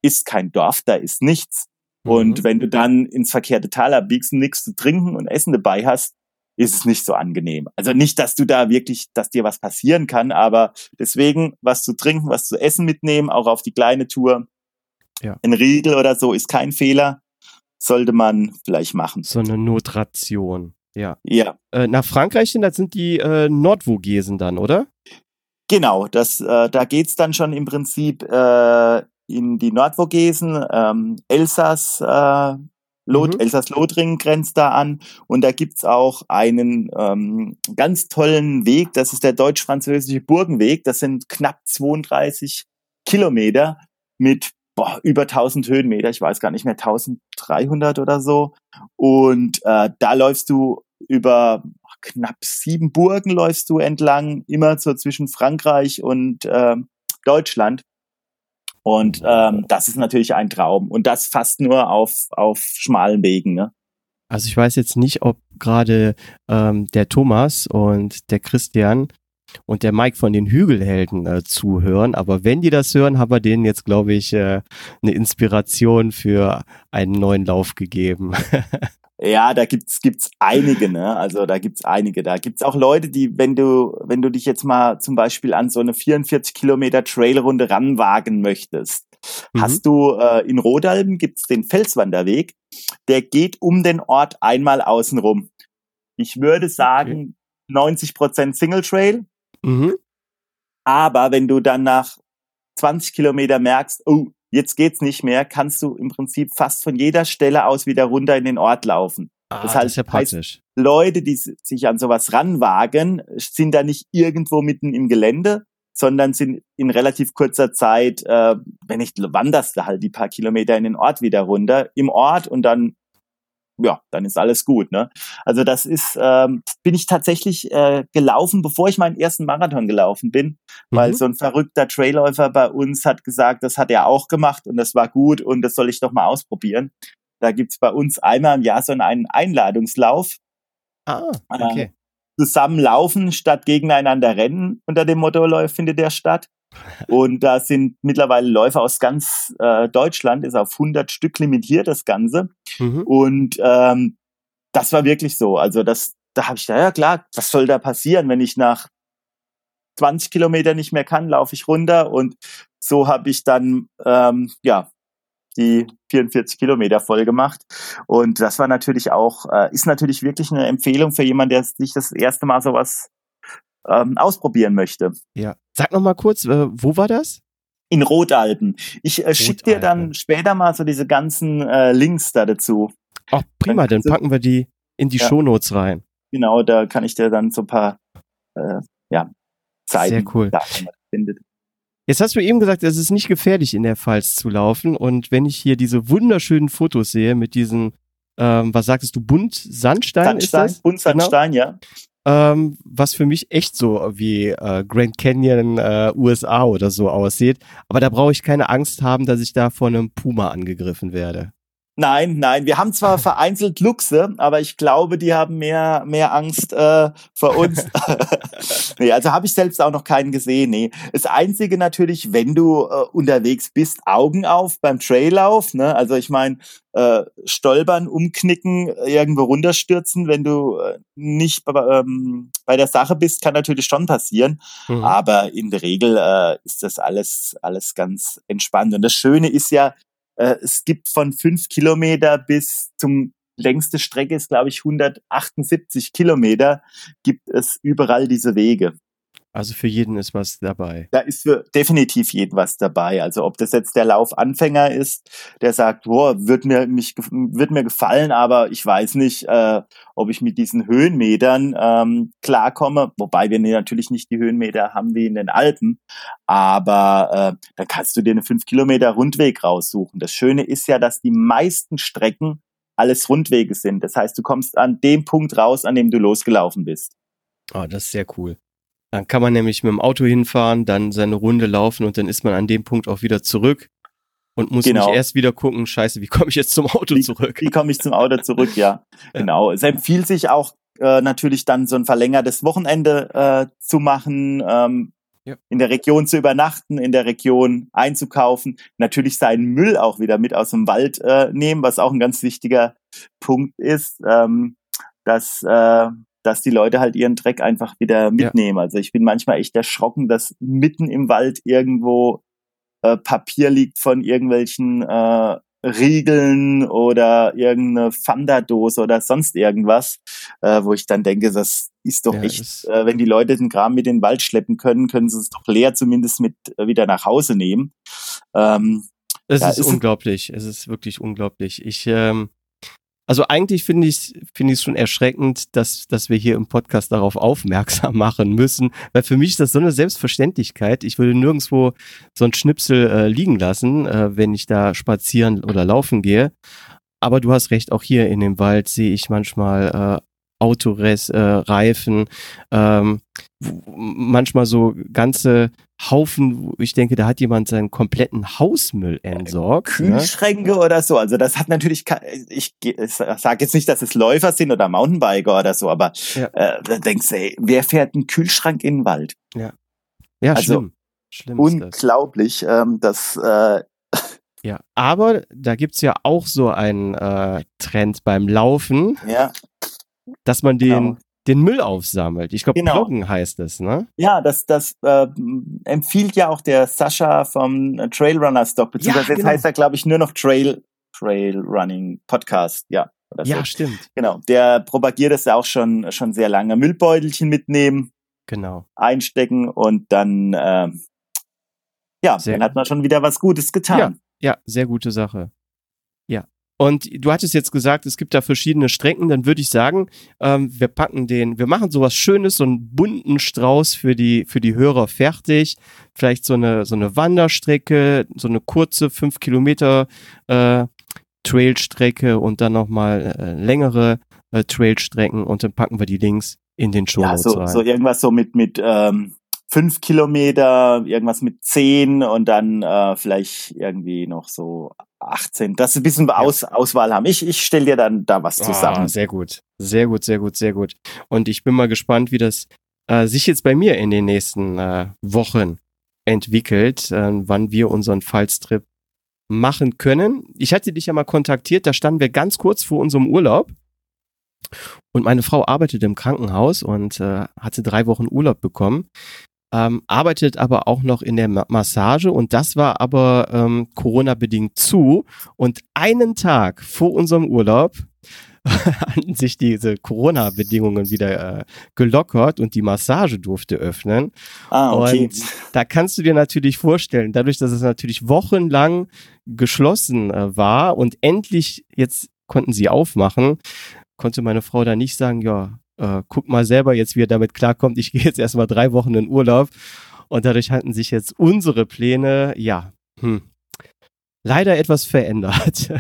[SPEAKER 3] ist kein Dorf, da ist nichts. Und mhm. wenn du dann ins verkehrte Tal abbiegst und nichts zu trinken und Essen dabei hast, ist es nicht so angenehm. Also nicht, dass du da wirklich, dass dir was passieren kann, aber deswegen was zu trinken, was zu essen mitnehmen, auch auf die kleine Tour. Ja. Ein Riegel oder so ist kein Fehler. Sollte man vielleicht machen.
[SPEAKER 2] So eine Notration. Ja.
[SPEAKER 3] Ja.
[SPEAKER 2] Äh, nach Frankreich hin, das sind die äh, Nordvogesen dann, oder?
[SPEAKER 3] Genau, das, äh, da geht's dann schon im Prinzip äh, in die Nordvogesen, ähm, Elsass, äh, Lot, mhm. Elsass-Lothringen grenzt da an. Und da gibt's auch einen ähm, ganz tollen Weg, das ist der deutsch-französische Burgenweg, das sind knapp 32 Kilometer mit boah, über 1000 Höhenmeter, ich weiß gar nicht mehr, 1300 oder so. Und äh, da läufst du über knapp sieben Burgen läufst du entlang, immer so zwischen Frankreich und äh, Deutschland und ähm, das ist natürlich ein Traum. Und das fast nur auf, auf schmalen Wegen. Ne?
[SPEAKER 2] Also ich weiß jetzt nicht, ob gerade ähm, der Thomas und der Christian und der Mike von den Hügelhelden äh, zuhören, aber wenn die das hören, haben wir denen jetzt, glaube ich, äh, eine Inspiration für einen neuen Lauf gegeben. [LAUGHS]
[SPEAKER 3] Ja, da gibt's gibt's einige, ne? Also da gibt's einige. Da gibt's auch Leute, die, wenn du wenn du dich jetzt mal zum Beispiel an so eine 44 Kilometer Trailrunde ranwagen möchtest, mhm. hast du äh, in Rodalben gibt's den Felswanderweg. Der geht um den Ort einmal außenrum. Ich würde sagen okay. 90 Prozent Single Trail. Mhm. Aber wenn du dann nach 20 Kilometer merkst, oh, Jetzt geht's nicht mehr, kannst du im Prinzip fast von jeder Stelle aus wieder runter in den Ort laufen.
[SPEAKER 2] Ah, das, heißt, das ist ja praktisch.
[SPEAKER 3] Leute, die sich an sowas ranwagen, sind da nicht irgendwo mitten im Gelände, sondern sind in relativ kurzer Zeit, äh, wenn nicht wanderst du halt die paar Kilometer in den Ort wieder runter, im Ort und dann ja, dann ist alles gut. Ne? Also das ist, ähm, bin ich tatsächlich äh, gelaufen, bevor ich meinen ersten Marathon gelaufen bin, mhm. weil so ein verrückter Trailläufer bei uns hat gesagt, das hat er auch gemacht und das war gut und das soll ich doch mal ausprobieren. Da gibt's bei uns einmal im Jahr so einen Einladungslauf.
[SPEAKER 2] Ah, okay. Äh,
[SPEAKER 3] zusammen laufen statt gegeneinander rennen unter dem Motto findet der statt. Und da sind mittlerweile Läufer aus ganz äh, Deutschland, ist auf 100 Stück limitiert das Ganze. Mhm. Und ähm, das war wirklich so. Also das, da habe ich da ja klar, was soll da passieren, wenn ich nach 20 Kilometer nicht mehr kann, laufe ich runter. Und so habe ich dann ähm, ja die 44 Kilometer voll gemacht. Und das war natürlich auch, äh, ist natürlich wirklich eine Empfehlung für jemanden, der sich das erste Mal sowas ähm, ausprobieren möchte.
[SPEAKER 2] Ja. Sag noch mal kurz, äh, wo war das?
[SPEAKER 3] In Rotalpen. Ich äh, schicke dir dann später mal so diese ganzen äh, Links da dazu.
[SPEAKER 2] Ach, prima, dann, dann packen wir die in die ja. Shownotes rein.
[SPEAKER 3] Genau, da kann ich dir dann so ein paar äh, ja, Seiten
[SPEAKER 2] Sehr cool. sagen, findet. Jetzt hast du eben gesagt, es ist nicht gefährlich, in der Pfalz zu laufen. Und wenn ich hier diese wunderschönen Fotos sehe mit diesen, ähm, was sagtest du, Bunt Sandstein,
[SPEAKER 3] Sandstein ist das? Bunt Sandstein, genau. ja
[SPEAKER 2] ähm, was für mich echt so wie äh, Grand Canyon äh, USA oder so aussieht. Aber da brauche ich keine Angst haben, dass ich da von einem Puma angegriffen werde.
[SPEAKER 3] Nein, nein, wir haben zwar [LAUGHS] vereinzelt Luchse, aber ich glaube, die haben mehr, mehr Angst äh, vor uns. [LAUGHS] nee, also habe ich selbst auch noch keinen gesehen. Nee. Das Einzige natürlich, wenn du äh, unterwegs bist, Augen auf beim Traillauf. Ne? Also ich meine, äh, stolpern, umknicken, irgendwo runterstürzen, wenn du äh, nicht ähm, bei der Sache bist, kann natürlich schon passieren. Mhm. Aber in der Regel äh, ist das alles, alles ganz entspannt. Und das Schöne ist ja, äh, es gibt von fünf Kilometer bis zum längste Strecke ist, glaube ich, 178 Kilometer, gibt es überall diese Wege.
[SPEAKER 2] Also für jeden ist was dabei.
[SPEAKER 3] Da ist für definitiv jeden was dabei. Also ob das jetzt der Laufanfänger ist, der sagt, boah, wird mir mich wird mir gefallen, aber ich weiß nicht, äh, ob ich mit diesen Höhenmetern ähm, klarkomme. Wobei wir natürlich nicht die Höhenmeter haben wie in den Alpen, aber äh, dann kannst du dir eine 5 Kilometer Rundweg raussuchen. Das Schöne ist ja, dass die meisten Strecken alles Rundwege sind. Das heißt, du kommst an dem Punkt raus, an dem du losgelaufen bist.
[SPEAKER 2] Oh, das ist sehr cool. Dann kann man nämlich mit dem Auto hinfahren, dann seine Runde laufen und dann ist man an dem Punkt auch wieder zurück und muss genau. nicht erst wieder gucken, scheiße, wie komme ich jetzt zum Auto zurück?
[SPEAKER 3] Wie, wie komme ich zum Auto zurück, [LAUGHS] ja. Genau. Es empfiehlt sich auch äh, natürlich dann so ein verlängertes Wochenende äh, zu machen, ähm, ja. in der Region zu übernachten, in der Region einzukaufen, natürlich seinen Müll auch wieder mit aus dem Wald äh, nehmen, was auch ein ganz wichtiger Punkt ist, ähm, dass äh, dass die Leute halt ihren Dreck einfach wieder mitnehmen. Ja. Also ich bin manchmal echt erschrocken, dass mitten im Wald irgendwo äh, Papier liegt von irgendwelchen äh, Riegeln oder irgendeine Fanderdose oder sonst irgendwas, äh, wo ich dann denke, das ist doch ja, echt, äh, wenn die Leute den Kram mit in den Wald schleppen können, können sie es doch leer zumindest mit äh, wieder nach Hause nehmen.
[SPEAKER 2] Ähm, es ist, ist unglaublich, es ist wirklich unglaublich. Ich ähm, Also eigentlich finde ich ich schon erschreckend, dass dass wir hier im Podcast darauf aufmerksam [LAUGHS] machen müssen, weil für mich ist das so eine Selbstverständlichkeit. Ich würde nirgendwo so ein Schnipsel äh, liegen lassen, äh, wenn ich da spazieren oder laufen gehe. Aber du hast recht, auch hier in dem Wald sehe ich manchmal äh, Autoreifen, äh, ähm, manchmal so ganze Haufen, wo ich denke, da hat jemand seinen kompletten Hausmüll entsorgt.
[SPEAKER 3] Ne? Kühlschränke ne? oder so. Also das hat natürlich, ich, ich sage jetzt nicht, dass es Läufer sind oder Mountainbiker oder so, aber ja. äh, da denkst du, ey, wer fährt einen Kühlschrank in den Wald?
[SPEAKER 2] Ja, ja also, schlimm.
[SPEAKER 3] schlimm unglaublich, das. Ähm, dass äh,
[SPEAKER 2] ja, aber da gibt's ja auch so einen äh, Trend beim Laufen.
[SPEAKER 3] Ja
[SPEAKER 2] dass man den, genau. den Müll aufsammelt. Ich glaube, genau. Bloggen heißt es, ne?
[SPEAKER 3] Ja, das, das äh, empfiehlt ja auch der Sascha vom Trailrunner Stock, beziehungsweise ja, genau. jetzt heißt er, glaube ich, nur noch Trail, Trail Running Podcast, ja.
[SPEAKER 2] ja, so. stimmt.
[SPEAKER 3] Genau, der propagiert es ja auch schon, schon sehr lange. Müllbeutelchen mitnehmen.
[SPEAKER 2] Genau.
[SPEAKER 3] Einstecken und dann, äh, ja, sehr dann hat man schon wieder was Gutes getan.
[SPEAKER 2] Ja, ja, sehr gute Sache. Ja, und du hattest jetzt gesagt, es gibt da verschiedene Strecken, dann würde ich sagen, ähm, wir packen den, wir machen sowas Schönes, so einen bunten Strauß für die, für die Hörer fertig. Vielleicht so eine, so eine Wanderstrecke, so eine kurze fünf Kilometer äh, Trailstrecke und dann nochmal äh, längere äh, Trailstrecken und dann packen wir die Links in den Show
[SPEAKER 3] ja, so,
[SPEAKER 2] rein.
[SPEAKER 3] so irgendwas so mit, mit, ähm fünf Kilometer, irgendwas mit zehn und dann äh, vielleicht irgendwie noch so 18. Das ist ein bisschen Aus, ja. Auswahl haben. Ich, ich stelle dir dann da was zusammen.
[SPEAKER 2] Oh, sehr gut. Sehr gut, sehr gut, sehr gut. Und ich bin mal gespannt, wie das äh, sich jetzt bei mir in den nächsten äh, Wochen entwickelt, äh, wann wir unseren Fallstrip machen können. Ich hatte dich ja mal kontaktiert, da standen wir ganz kurz vor unserem Urlaub. Und meine Frau arbeitet im Krankenhaus und äh, hatte drei Wochen Urlaub bekommen ähm, arbeitet aber auch noch in der Massage und das war aber ähm, Corona-bedingt zu. Und einen Tag vor unserem Urlaub [LAUGHS] hatten sich diese Corona-Bedingungen wieder äh, gelockert und die Massage durfte öffnen.
[SPEAKER 3] Ah, okay.
[SPEAKER 2] Und da kannst du dir natürlich vorstellen, dadurch, dass es natürlich wochenlang geschlossen äh, war und endlich jetzt konnten sie aufmachen, konnte meine Frau da nicht sagen, ja, äh, guck mal selber jetzt, wie er damit klarkommt. Ich [LAUGHS] gehe jetzt erstmal drei Wochen in Urlaub. Und dadurch hatten sich jetzt unsere Pläne, ja, hm, leider etwas verändert.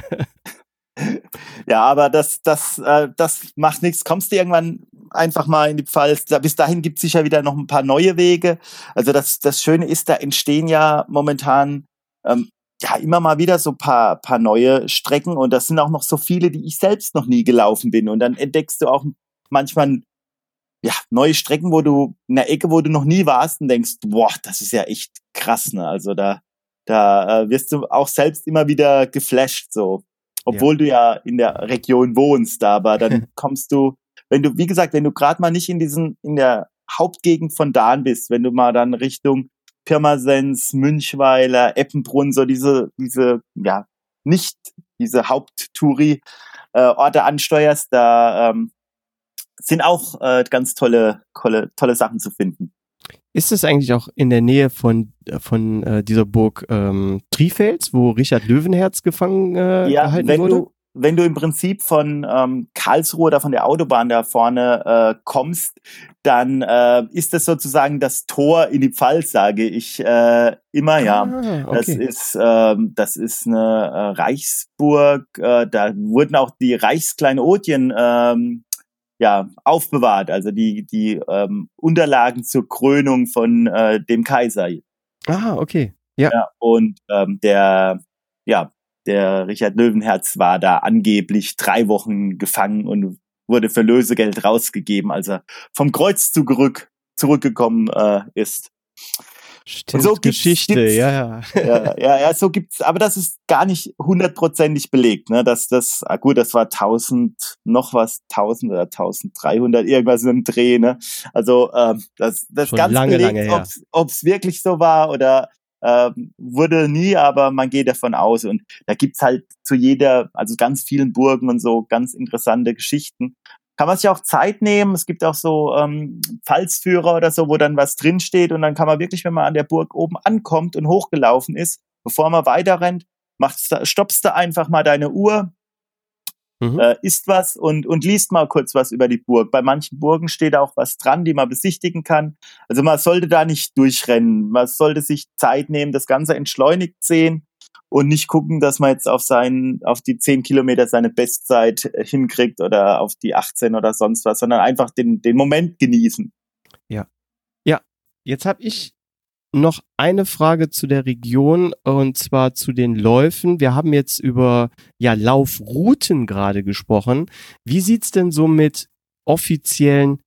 [SPEAKER 2] [LAUGHS]
[SPEAKER 3] ja, aber das, das, äh, das macht nichts. Kommst du irgendwann einfach mal in die Pfalz. Bis dahin gibt es sicher wieder noch ein paar neue Wege. Also das, das Schöne ist, da entstehen ja momentan ähm, ja immer mal wieder so paar, paar neue Strecken und das sind auch noch so viele, die ich selbst noch nie gelaufen bin. Und dann entdeckst du auch manchmal ja, neue Strecken, wo du in der Ecke, wo du noch nie warst und denkst, boah, das ist ja echt krass, ne? Also da, da äh, wirst du auch selbst immer wieder geflasht, so. Obwohl ja. du ja in der Region wohnst, aber dann [LAUGHS] kommst du, wenn du, wie gesagt, wenn du gerade mal nicht in diesen, in der Hauptgegend von Dahn bist, wenn du mal dann Richtung Pirmasens, Münchweiler, Eppenbrunn, so diese, diese, ja, nicht diese Haupttouri-Orte äh, ansteuerst, da ähm, sind auch äh, ganz tolle, tolle, tolle Sachen zu finden.
[SPEAKER 2] Ist es eigentlich auch in der Nähe von, von äh, dieser Burg ähm, Trifels, wo Richard Löwenherz gefangen äh, ja, gehalten
[SPEAKER 3] wenn
[SPEAKER 2] wurde?
[SPEAKER 3] Du, wenn du im Prinzip von ähm, Karlsruhe oder von der Autobahn da vorne äh, kommst, dann äh, ist das sozusagen das Tor in die Pfalz, sage ich äh, immer, ja. Ah, okay. Das ist äh, das ist eine äh, Reichsburg. Äh, da wurden auch die Reichskleinodien ähm, ja, aufbewahrt, also die, die ähm, Unterlagen zur Krönung von äh, dem Kaiser.
[SPEAKER 2] Ah, okay. Ja. ja
[SPEAKER 3] und ähm, der, ja, der Richard Löwenherz war da angeblich drei Wochen gefangen und wurde für Lösegeld rausgegeben, als er vom Kreuzzug zurück, zurückgekommen äh, ist.
[SPEAKER 2] Stimmt, so Geschichte, gibt's, ja,
[SPEAKER 3] ja. ja. Ja, ja, so gibt's, aber das ist gar nicht hundertprozentig belegt, ne, dass das, ah gut, das war 1000, noch was, 1000 oder 1300, irgendwas im Dreh, ne, also, ähm, das, das
[SPEAKER 2] Schon
[SPEAKER 3] ganz
[SPEAKER 2] lange, belegt, lange
[SPEAKER 3] ob es wirklich so war oder, ähm, wurde nie, aber man geht davon aus und da gibt's halt zu jeder, also ganz vielen Burgen und so ganz interessante Geschichten kann man sich auch Zeit nehmen. Es gibt auch so ähm, Pfalzführer oder so, wo dann was drinsteht und dann kann man wirklich, wenn man an der Burg oben ankommt und hochgelaufen ist, bevor man weiter rennt, machst, stoppst du einfach mal deine Uhr, mhm. äh, isst was und, und liest mal kurz was über die Burg. Bei manchen Burgen steht auch was dran, die man besichtigen kann. Also man sollte da nicht durchrennen. Man sollte sich Zeit nehmen, das Ganze entschleunigt sehen und nicht gucken, dass man jetzt auf seinen, auf die 10 Kilometer seine Bestzeit hinkriegt oder auf die 18 oder sonst was, sondern einfach den, den Moment genießen.
[SPEAKER 2] Ja. Ja. Jetzt habe ich noch eine Frage zu der Region und zwar zu den Läufen. Wir haben jetzt über ja Laufrouten gerade gesprochen. Wie sieht's denn so mit offiziellen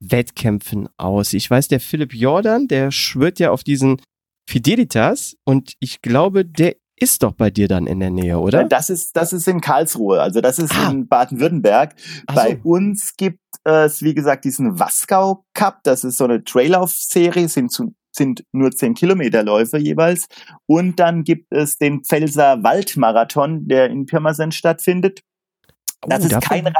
[SPEAKER 2] Wettkämpfen aus? Ich weiß, der Philipp Jordan, der schwört ja auf diesen Fidelitas und ich glaube, der ist doch bei dir dann in der Nähe, oder?
[SPEAKER 3] Das ist, das ist in Karlsruhe, also das ist ah. in Baden-Württemberg. Bei so. uns gibt es, wie gesagt, diesen Wasgau Cup. Das ist so eine Traillauf-Serie, sind zu, sind nur 10 Kilometerläufe jeweils. Und dann gibt es den Pfälzer Waldmarathon, der in Pirmasens stattfindet. Das, oh, ist, kein,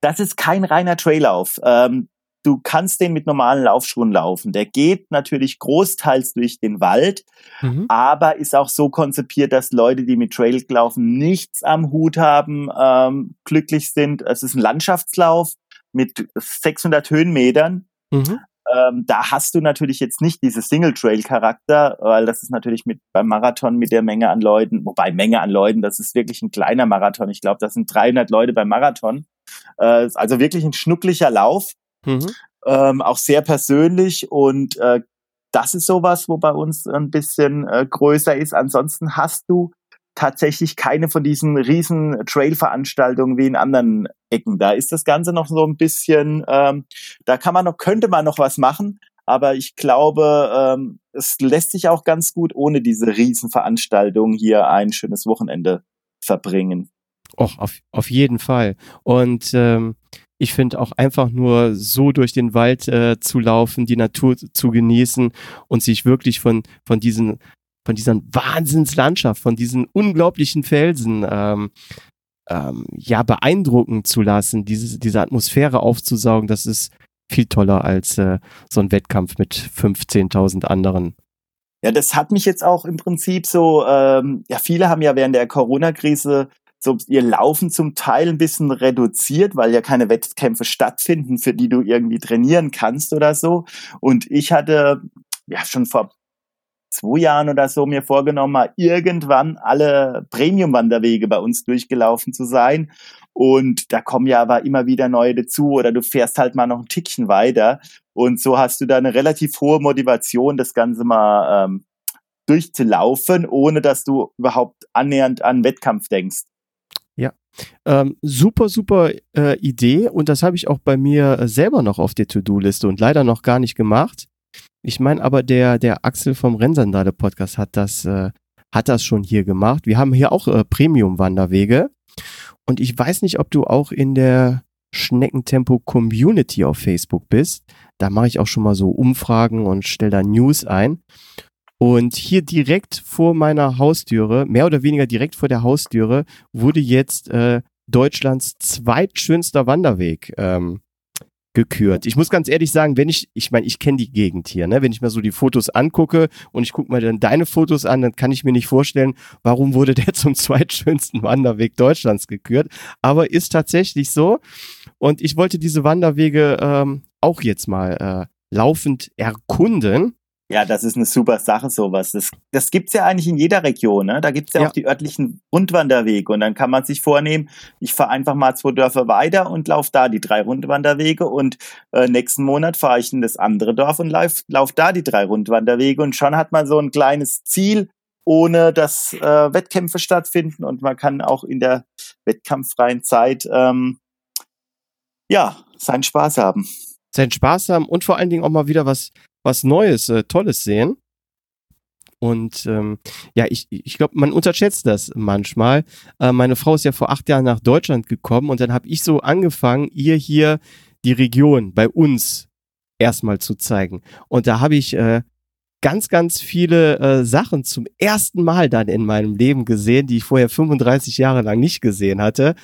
[SPEAKER 3] das ist kein reiner Traillauf. Ähm, du kannst den mit normalen Laufschuhen laufen. Der geht natürlich großteils durch den Wald, mhm. aber ist auch so konzipiert, dass Leute, die mit Trail laufen, nichts am Hut haben, ähm, glücklich sind. Es ist ein Landschaftslauf mit 600 Höhenmetern. Mhm. Ähm, da hast du natürlich jetzt nicht diese Single-Trail-Charakter, weil das ist natürlich mit beim Marathon mit der Menge an Leuten, wobei Menge an Leuten, das ist wirklich ein kleiner Marathon. Ich glaube, das sind 300 Leute beim Marathon. Äh, also wirklich ein schnucklicher Lauf, mhm. ähm, auch sehr persönlich und äh, das ist sowas, wo bei uns ein bisschen äh, größer ist. Ansonsten hast du tatsächlich keine von diesen riesen Trail-Veranstaltungen wie in anderen Ecken. Da ist das Ganze noch so ein bisschen, ähm, da kann man noch, könnte man noch was machen, aber ich glaube, ähm, es lässt sich auch ganz gut ohne diese Riesenveranstaltung hier ein schönes Wochenende verbringen.
[SPEAKER 2] Och, auf, auf jeden Fall. Und ähm, ich finde auch einfach nur so durch den Wald äh, zu laufen, die Natur zu genießen und sich wirklich von, von diesen von dieser Wahnsinnslandschaft, von diesen unglaublichen Felsen ähm, ähm, ja beeindrucken zu lassen, diese, diese Atmosphäre aufzusaugen, das ist viel toller als äh, so ein Wettkampf mit 15.000 anderen.
[SPEAKER 3] Ja, das hat mich jetzt auch im Prinzip so, ähm, ja, viele haben ja während der Corona-Krise so ihr Laufen zum Teil ein bisschen reduziert, weil ja keine Wettkämpfe stattfinden, für die du irgendwie trainieren kannst oder so. Und ich hatte ja schon vor zwei Jahren oder so mir vorgenommen, mal irgendwann alle Premium-Wanderwege bei uns durchgelaufen zu sein. Und da kommen ja aber immer wieder neue dazu oder du fährst halt mal noch ein Tickchen weiter. Und so hast du da eine relativ hohe Motivation, das Ganze mal ähm, durchzulaufen, ohne dass du überhaupt annähernd an Wettkampf denkst.
[SPEAKER 2] Ähm, super, super äh, Idee und das habe ich auch bei mir selber noch auf der To-Do-Liste und leider noch gar nicht gemacht. Ich meine aber, der, der Axel vom Rennsandale Podcast hat das, äh, hat das schon hier gemacht. Wir haben hier auch äh, Premium-Wanderwege. Und ich weiß nicht, ob du auch in der Schneckentempo Community auf Facebook bist. Da mache ich auch schon mal so Umfragen und stelle da News ein. Und hier direkt vor meiner Haustüre, mehr oder weniger direkt vor der Haustüre, wurde jetzt äh, Deutschlands zweitschönster Wanderweg ähm, gekürt. Ich muss ganz ehrlich sagen, wenn ich, ich meine, ich kenne die Gegend hier, ne? Wenn ich mir so die Fotos angucke und ich gucke mir dann deine Fotos an, dann kann ich mir nicht vorstellen, warum wurde der [LAUGHS] zum zweitschönsten Wanderweg Deutschlands gekürt. Aber ist tatsächlich so. Und ich wollte diese Wanderwege ähm, auch jetzt mal äh, laufend erkunden.
[SPEAKER 3] Ja, das ist eine super Sache, sowas. Das, das gibt's ja eigentlich in jeder Region. Ne? Da gibt's ja, ja auch die örtlichen Rundwanderwege. Und dann kann man sich vornehmen, ich fahre einfach mal zwei Dörfer weiter und laufe da die drei Rundwanderwege. Und äh, nächsten Monat fahre ich in das andere Dorf und lauf, lauf da die drei Rundwanderwege. Und schon hat man so ein kleines Ziel, ohne dass äh, Wettkämpfe stattfinden. Und man kann auch in der wettkampffreien Zeit ähm, ja seinen Spaß haben.
[SPEAKER 2] Seinen Spaß haben und vor allen Dingen auch mal wieder was was Neues, äh, Tolles sehen. Und ähm, ja, ich, ich glaube, man unterschätzt das manchmal. Äh, meine Frau ist ja vor acht Jahren nach Deutschland gekommen und dann habe ich so angefangen, ihr hier die Region bei uns erstmal zu zeigen. Und da habe ich äh, ganz, ganz viele äh, Sachen zum ersten Mal dann in meinem Leben gesehen, die ich vorher 35 Jahre lang nicht gesehen hatte.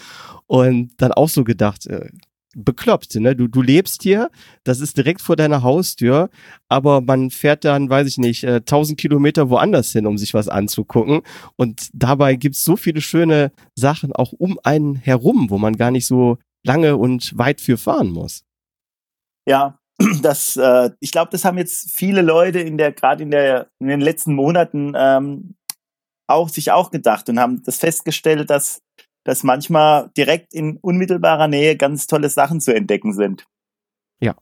[SPEAKER 2] Und dann auch so gedacht, äh, bekloppt, ne? Du, du lebst hier, das ist direkt vor deiner Haustür, aber man fährt dann, weiß ich nicht, äh, 1000 Kilometer woanders hin, um sich was anzugucken. Und dabei gibt's so viele schöne Sachen auch um einen herum, wo man gar nicht so lange und weit für fahren muss.
[SPEAKER 3] Ja, [CLEARS THROAT] das, äh, ich glaube, das haben jetzt viele Leute in der, gerade in der, in den letzten Monaten ähm, auch sich auch gedacht und haben das festgestellt, dass, dass manchmal direkt in unmittelbarer Nähe ganz tolle Sachen zu entdecken sind.
[SPEAKER 2] Ja.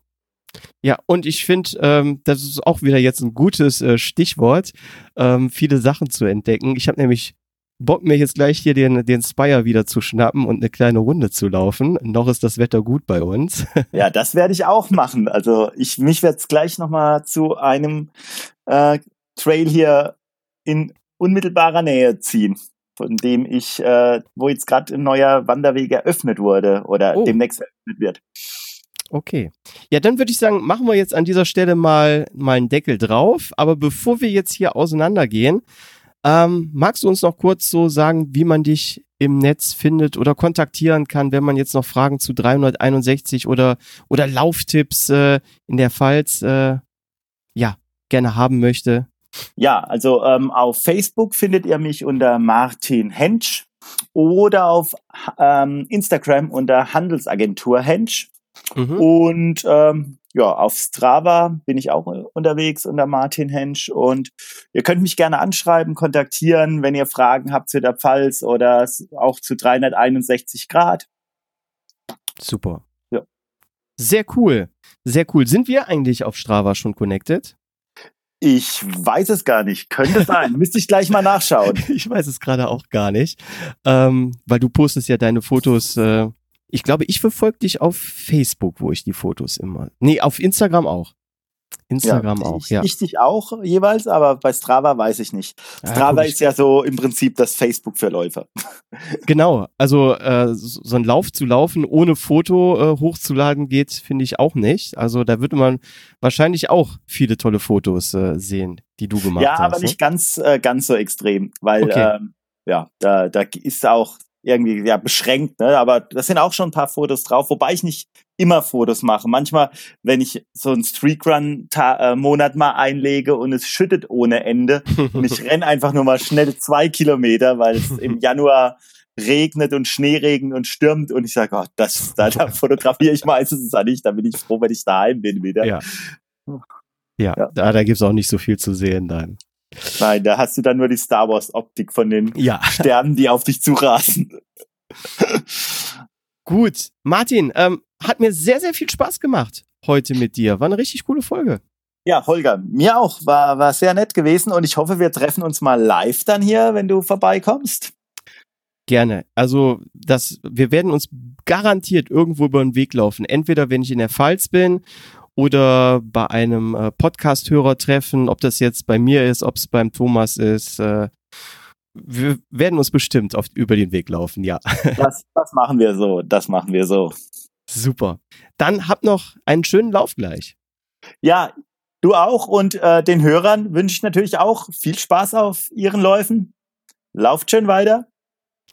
[SPEAKER 2] Ja, und ich finde, ähm, das ist auch wieder jetzt ein gutes äh, Stichwort, ähm, viele Sachen zu entdecken. Ich habe nämlich Bock, mir jetzt gleich hier den, den Spire wieder zu schnappen und eine kleine Runde zu laufen. Noch ist das Wetter gut bei uns. [LAUGHS]
[SPEAKER 3] Ja, das werde ich auch machen. Also ich mich werde gleich nochmal zu einem äh, Trail hier in unmittelbarer Nähe ziehen, von dem ich, äh, wo jetzt gerade ein neuer Wanderweg eröffnet wurde oder oh. demnächst eröffnet wird.
[SPEAKER 2] Okay. Ja, dann würde ich sagen, machen wir jetzt an dieser Stelle mal, mal einen Deckel drauf. Aber bevor wir jetzt hier auseinandergehen, ähm, magst du uns noch kurz so sagen, wie man dich im Netz findet oder kontaktieren kann, wenn man jetzt noch Fragen zu 361 oder, oder Lauftipps äh, in der Pfalz äh, ja, gerne haben möchte?
[SPEAKER 3] Ja, also ähm, auf Facebook findet ihr mich unter Martin Hensch oder auf ähm, Instagram unter Handelsagentur Hensch. Mhm. Und ähm, ja, auf Strava bin ich auch unterwegs unter Martin Hensch und ihr könnt mich gerne anschreiben, kontaktieren, wenn ihr Fragen habt zu der Pfalz oder auch zu 361 Grad.
[SPEAKER 2] Super. Ja. Sehr cool. Sehr cool. Sind wir eigentlich auf Strava schon connected?
[SPEAKER 3] Ich weiß es gar nicht. Könnte sein. [LAUGHS] Müsste ich gleich mal nachschauen. [LAUGHS]
[SPEAKER 2] ich weiß es gerade auch gar nicht. Ähm, weil du postest ja deine Fotos äh, ich glaube, ich verfolge dich auf Facebook, wo ich die Fotos immer. Nee, auf Instagram auch. Instagram
[SPEAKER 3] ja,
[SPEAKER 2] auch,
[SPEAKER 3] ich,
[SPEAKER 2] ja.
[SPEAKER 3] Ich dich auch jeweils, aber bei Strava weiß ich nicht. Strava ja, ist ja so im Prinzip das Facebook für Läufer. [LAUGHS]
[SPEAKER 2] Genau, also äh, so ein Lauf zu laufen ohne Foto äh, hochzuladen geht, finde ich auch nicht. Also da würde man wahrscheinlich auch viele tolle Fotos äh, sehen, die du gemacht
[SPEAKER 3] ja,
[SPEAKER 2] hast.
[SPEAKER 3] Ja, aber nicht ganz, äh, ganz so extrem, weil okay. ähm, ja, da, da ist auch irgendwie ja beschränkt, ne? Aber das sind auch schon ein paar Fotos drauf, wobei ich nicht immer Fotos mache. Manchmal, wenn ich so einen Streakrun-Monat mal einlege und es schüttet ohne Ende [LAUGHS] und ich renn einfach nur mal schnell zwei Kilometer, weil es im [LAUGHS] Januar regnet und Schneeregen und stürmt und ich sage, oh, das, da, da [LAUGHS] fotografiere ich meistens es nicht, da bin ich froh, wenn ich daheim bin wieder.
[SPEAKER 2] Ja. Ja, ja. da, da gibt's auch nicht so viel zu sehen dann.
[SPEAKER 3] Nein, da hast du dann nur die Star Wars Optik von den ja. Sternen, die auf dich zurasen.
[SPEAKER 2] Gut, Martin, ähm, hat mir sehr, sehr viel Spaß gemacht heute mit dir. War eine richtig coole Folge.
[SPEAKER 3] Ja, Holger, mir auch. War, war sehr nett gewesen und ich hoffe, wir treffen uns mal live dann hier, wenn du vorbeikommst.
[SPEAKER 2] Gerne. Also, das, wir werden uns garantiert irgendwo über den Weg laufen. Entweder wenn ich in der Pfalz bin oder bei einem äh, Podcast-Hörer treffen, ob das jetzt bei mir ist, ob es beim Thomas ist. Äh, wir werden uns bestimmt oft über den Weg laufen, ja. [LAUGHS]
[SPEAKER 3] Das, das machen wir so, das machen wir so.
[SPEAKER 2] Super. Dann habt noch einen schönen Lauf gleich.
[SPEAKER 3] Ja, du auch und äh, den Hörern wünsche ich natürlich auch viel Spaß auf ihren Läufen. Lauft schön weiter.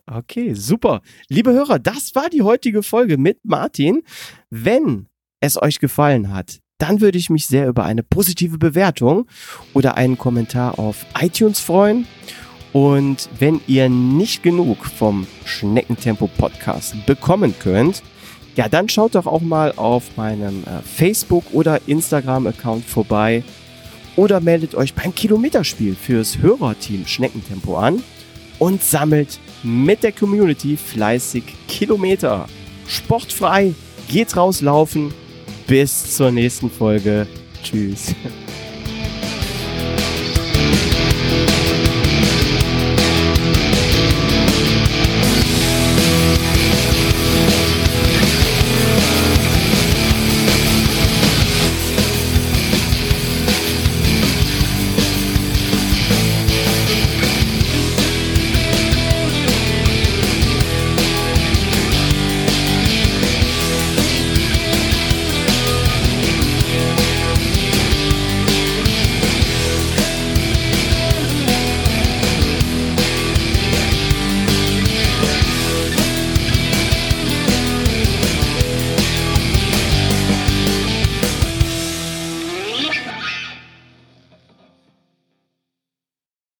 [SPEAKER 2] Okay, super. Liebe Hörer, das war die heutige Folge mit Martin. Wenn es euch gefallen hat, dann würde ich mich sehr über eine positive Bewertung oder einen Kommentar auf iTunes freuen. Und wenn ihr nicht genug vom Schneckentempo Podcast bekommen könnt, ja, dann schaut doch auch mal auf meinem äh, Facebook oder Instagram Account vorbei oder meldet euch beim Kilometerspiel fürs Hörerteam Schneckentempo an und sammelt mit der Community fleißig Kilometer. Sportfrei, geht rauslaufen bis zur nächsten Folge. Tschüss.